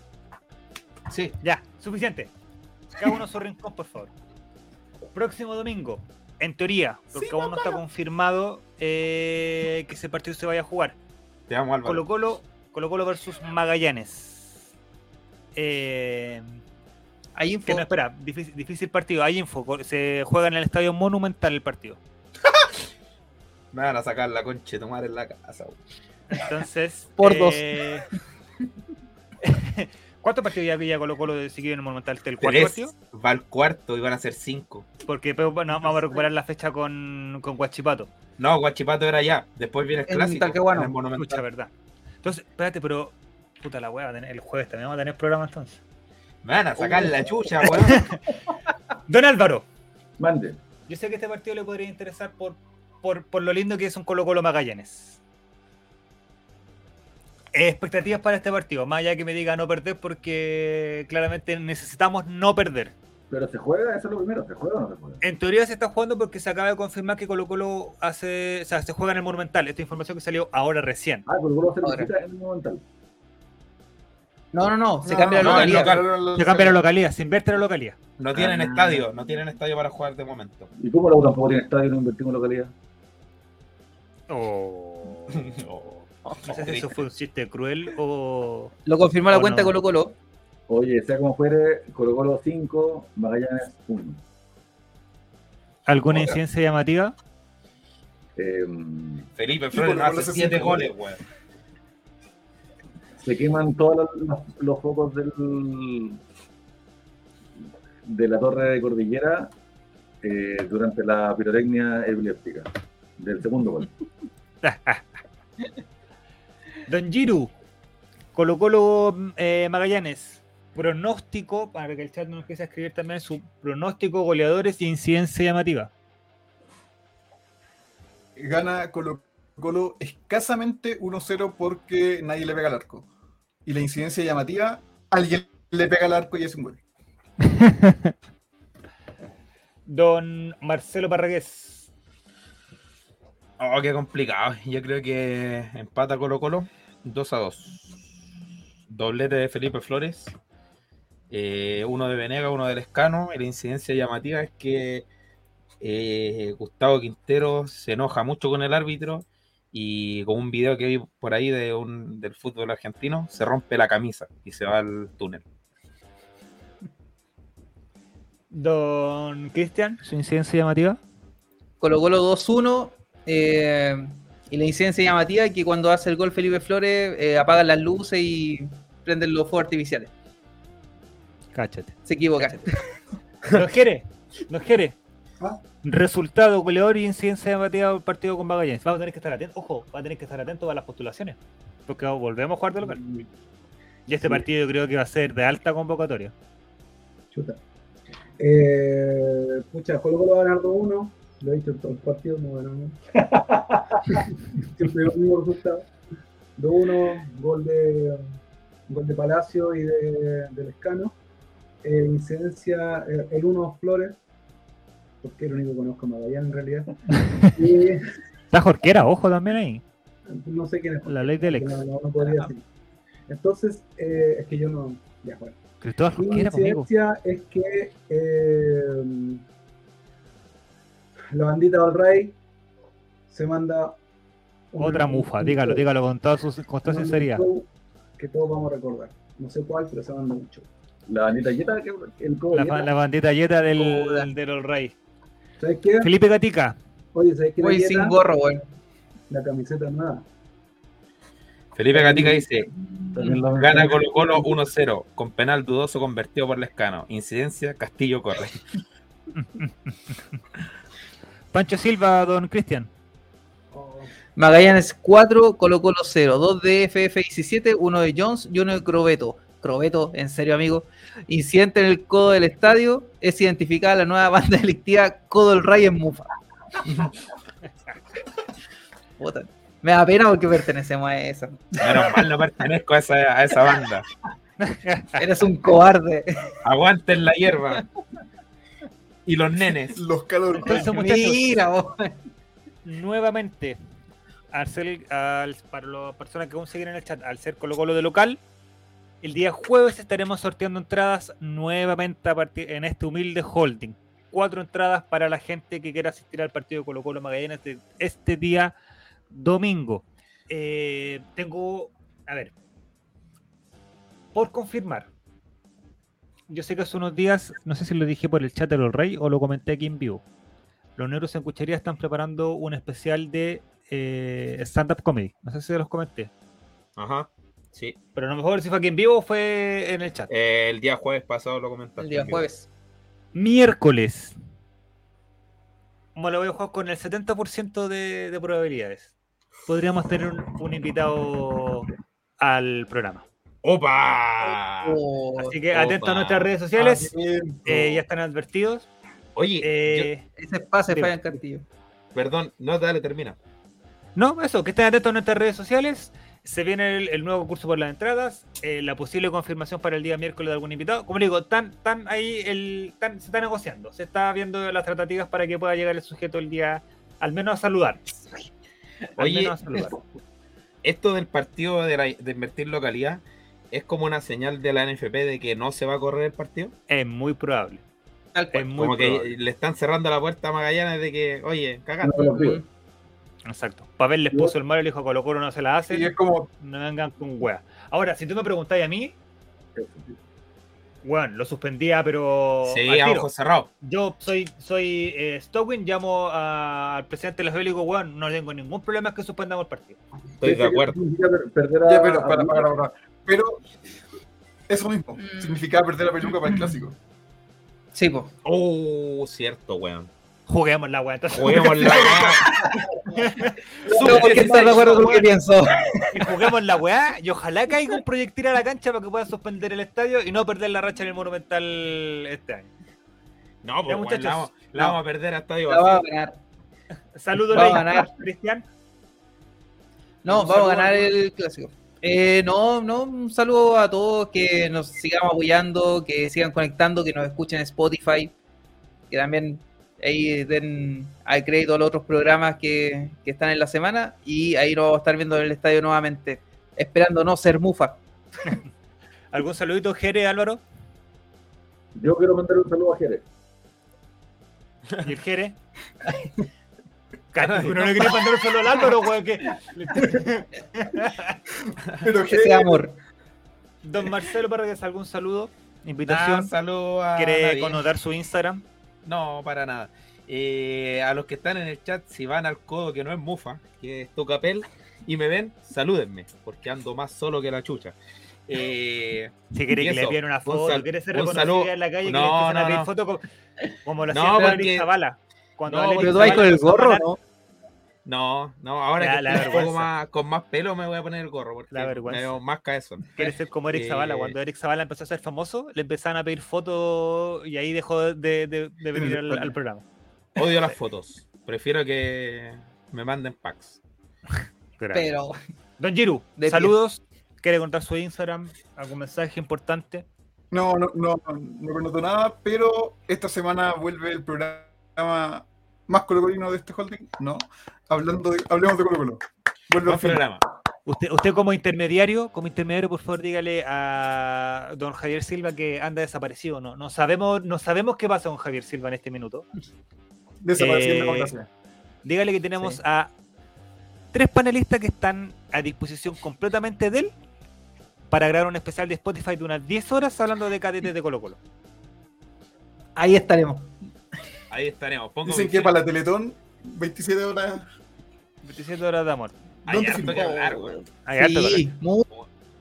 Sí, Ya, suficiente. Cada uno su rincón, por favor. Próximo domingo, en teoría, porque aún no está confirmado eh, que ese partido se vaya a jugar. te amo, Álvaro. Colo Colo, Colo Colo versus Magallanes. Eh, Hay info. que no, espera, difícil, difícil partido. Hay info. Se juega en el estadio Monumental el partido. Me van a sacar la concha de tomar en la casa. Entonces. Por dos. eh, ¿Cuántos partidos ya había Colo Colo de seguido en el Monumental? ¿El cuarto Tres, partido? va al cuarto y van a ser cinco. Porque bueno, vamos a recuperar la fecha con, con Guachipato. No, Guachipato era ya. Después viene el clásico. En el Monumental. Escucha, verdad. Entonces, espérate, pero. Puta la hueá, el jueves también vamos a tener programa entonces. Me van a sacar la chucha, weón. Don Álvaro, Mande. yo sé que este partido le podría interesar por, por, por lo lindo que es un Colo Colo Magallanes. Expectativas para este partido, más allá que me diga no perder, porque claramente necesitamos no perder. Pero se juega, eso es lo primero, ¿se juega o no se juega? En teoría se está jugando porque se acaba de confirmar que Colo Colo hace, o sea, se juega en el Monumental. Esta información que salió ahora recién. Ah, Colo Colo Ahora. visita en el Monumental. No, no, no, se No, cambia no, la localidad. local. Se cambia la localidad, se invierte la localidad. No tienen Ah. estadio, no tienen estadio para jugar de momento. ¿Y cómo la U tampoco tiene estadio y no invertimos en localidad? Oh. Oh, No sé si eso fue un chiste cruel o. Lo confirmó la cuenta no. Colo Colo. Oye, sea como fuere, Colo Colo 5, Magallanes 1. ¿Alguna incidencia llamativa? Eh, Felipe Flores hace hace siete cinco goles, weón. Se queman todos los, los- los focos del, de la torre de cordillera eh, durante la pirotecnia epiléptica del segundo gol. Don Giru, Colo Colo eh, Magallanes, pronóstico, para que el chat no nos empiece a escribir también su pronóstico, goleadores y incidencia llamativa. Gana Colo Colo escasamente 1-0 porque nadie le pega al arco. Y la incidencia llamativa, alguien le pega al arco y es un gol. Don Marcelo Parragués, Oh, qué complicado. Yo creo que empata Colo Colo 2 a 2. Doblete de Felipe Flores. eh, uno de Venega, uno del Escano. Y la incidencia llamativa es que eh, Gustavo Quintero se enoja mucho con el árbitro y con un video que vi por ahí de un, del fútbol argentino, se rompe la camisa y se va al túnel. Don Cristian, su incidencia llamativa. Colo Colo 2-1. eh, y la incidencia llamativa es que cuando hace el gol Felipe Flores eh, apagan las luces y prenden los fuegos artificiales. Cáchate. Se equivoca. Nos quiere, nos quiere. Ah. Resultado, goleador y incidencia llamativa del partido con Magallanes. Vamos a tener que estar atentos, ojo, va a tener que estar atentos a las postulaciones. Porque volvemos a jugar de local. Y este Sí. partido yo creo que va a ser de alta convocatoria. Chuta. Eh, pucha, Colo Colo va a ganar 2-1. Lo he dicho en todo el partido, no ganamos. Siempre el mismo resultado. 2-1, gol de, gol de Palacio y de, del Escano. Eh, incidencia, eh, el 1 Flores, porque es el único que conozco a Magallanes en realidad. Y Está Jorquera, ojo también ahí. no sé quién es. La ley del ex. No, no, no podría decir. Entonces, eh, es que yo no. Ya, bueno. Cristóbal Mi Jorquera, conmigo. incidencia es que eh, la bandita del Rey se manda Otra mufa, un dígalo, dígalo con toda, su, con toda sinceridad. Que todos vamos a recordar. No sé cuál, pero se manda mucho. La bandita Yeta, el La, la bandita yeta Joda. del, del All Rey. ¿Sabes qué? Felipe Gatica. Oye, ¿sabes qué? Voy sin dieta, gorro, weón. La camiseta nueva. Felipe Gatica dice: Gana Colo Colo 1-0, con penal dudoso convertido por Lescano. Incidencia, Castillo corre. Pancho Silva, don Cristian. Magallanes 4, Colo Colo 0. 2 de FF17, 1 de Jones y 1 de Crobeto. Crobeto, en serio, amigo. Incidente en el codo del estadio. Es identificada la nueva banda delictiva Codo del Rey en Mufa. Puta, Me da pena porque pertenecemos a esa. Menos mal no pertenezco a esa, a esa banda. Eres un cobarde. Aguanten la hierba. Y los nenes. Los muchachos, Mira, vos. nuevamente, al ser- al- para las personas que aún siguen en el chat, al ser Colo Colo de local, el día jueves estaremos sorteando entradas nuevamente en este humilde holding. Cuatro entradas para la gente que quiera asistir al partido de Colo Colo Magallanes este día domingo. Eh, tengo, a ver, por confirmar. Yo sé que hace unos días, no sé si lo dije por el chat de los Rey o lo comenté aquí en vivo. Los negros en cuchería están preparando un especial de eh, stand-up comedy. No sé si los comenté. Ajá. Sí. Pero a lo mejor si fue aquí en vivo o fue en el chat. Eh, el día jueves pasado lo comentaste. El día jueves. Miércoles. Me lo voy a jugar con el 70% de, de probabilidades. Podríamos tener un, un invitado al programa. ¡Opa! Oh, Así que opa. atentos a nuestras redes sociales. eh, ya están advertidos. Oye, Eh, ese pase falla en Castillo. yo- perdón, no, dale, termina. No, eso, que estén atentos a nuestras redes sociales. Se viene el, el nuevo curso por las entradas, eh, la posible confirmación para el día miércoles de algún invitado. Como le digo, tan, tan ahí el, tan- se está negociando, se está viendo las tratativas para que pueda llegar el sujeto el día, al menos a saludar. Al Oye, menos a saludar. Esto del partido de, la- de invertir localidad es como una señal de la NFP de que no se va a correr el partido. Es muy probable. Tal Es cual. muy como que probable. le están cerrando la puerta a Magallanes de que, oye, cagaste. No. Exacto. Pavel les puso el mal y le dijo Colo Colo no se la hace. Y es como, No vengan con wea. Ahora, si tú me preguntáis a mí, weón, lo suspendía, pero. Sí, a tiro. ojos cerrados. Yo soy, soy eh, Stowin, llamo a- al presidente de la FB y digo, weón, no tengo ningún problema es que suspendamos el partido. Estoy de acuerdo. Perder a, ya, pero, para, para, para. Pero, eso mismo, Mm. significaba perder la peluca para el clásico. Sí, pues. Oh, cierto, weón. Juguemos la. Entonces, Juguemos la Tengo que estar de acuerdo con lo que pienso. y juguemos la weá y ojalá caiga un proyectil a la cancha para que pueda suspender el estadio y no perder la racha en el Monumental este año. No, pues muchachos. la, vamos, la No. vamos a perder hasta ahí. La va a ganar. Saludos, Va a ganar. Cristian. No, vamos a ganar a el clásico. Eh, no, no, un saludo a todos que nos sigamos apoyando, que sigan conectando, que nos escuchen en Spotify, que también ahí den al crédito a los otros programas que, que están en la semana y ahí nos vamos a estar viendo en el estadio nuevamente, esperando no ser mufa. ¿Algún saludito, Jere, Álvaro? Yo quiero mandar un saludo a Jerez. ¿Y el Jere? Cacho, no le quería mandar un saludo al Álvaro, weón. Que... Pero Que sea amor. Don Marcelo Parragués, ¿algún saludo? Invitación. saludo a ¿Quiere connotar su Instagram? No, para nada. Eh, a los que están en el chat, si van al codo que no es Mufa, que es Tocapel, y me ven, salúdenme, porque ando más solo que la chucha. Eh, Si quiere Y que le piden una un foto, quiere ser un reconocida en la calle, que No, a no, no. foto como, como lo No, hacía con porque- Zavala. Cuando No, Alex Zavala con el gorro, ¿no? No, no, ahora Ya, que la estoy un poco más, con más pelo me voy a poner el gorro, porque La vergüenza. me veo más cabezón. Quiere ser como Eric Eh, Zavala. Cuando Eric Zavala empezó a ser famoso, le empezaban a pedir fotos y ahí dejó de, de- de venir al, al programa. Odio las fotos, prefiero que me manden packs. Pero Don Giru, De pie. saludos. ¿Quiere contar su Instagram? ¿Algún mensaje importante? No, no, no, no connoto nada, pero esta semana vuelve el programa más colocolino de este holding. No, hablando de, hablemos de Colo Colo. Al programa. Usted, usted como intermediario, como intermediario, por favor, dígale a don Javier Silva que anda desaparecido. No, no sabemos, no sabemos qué pasa con Javier Silva en este minuto. Desapareciendo Eh. Dígale que tenemos Sí. a tres panelistas que están a disposición completamente de él para grabar un especial de Spotify de unas 10 horas hablando de cadetes de Colo Colo. ahí estaremos. Ahí estaremos. Pongo Dicen que para la Teletón, 27 horas. 27 horas de amor. Hay ¿Dónde harto que hablar, weón. Sí, mu-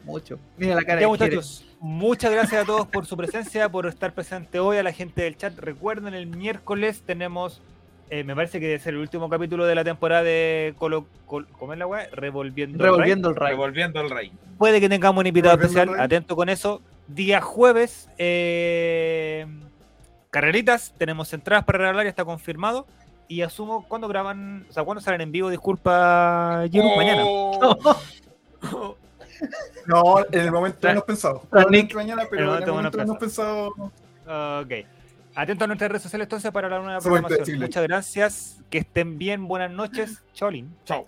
mucho. Mira la cara Ya muchachos, muchas gracias a todos por su presencia, por estar presente hoy, a la gente del chat. Recuerden, el miércoles tenemos, eh, me parece que debe ser el último capítulo de la temporada de Colo, Col- ¿cómo es la weá? Revolviendo. el. Revolviendo el rayo. Revolviendo al rey. Puede que tengamos un invitado el especial, atento con eso. Día jueves, eh, carreritas, tenemos entradas para regalar, ya está confirmado. Y asumo, ¿cuándo graban? O sea, ¿cuándo salen en vivo? Disculpa, Giru, mañana. No, en el momento Tra- hemos pensado. Mañana, pero en el momento menos hemos pensado. Ok. Atento a nuestras redes sociales entonces para la nueva Somos programación. Muchas gracias. Que estén bien. Buenas noches. Cholin. Chao.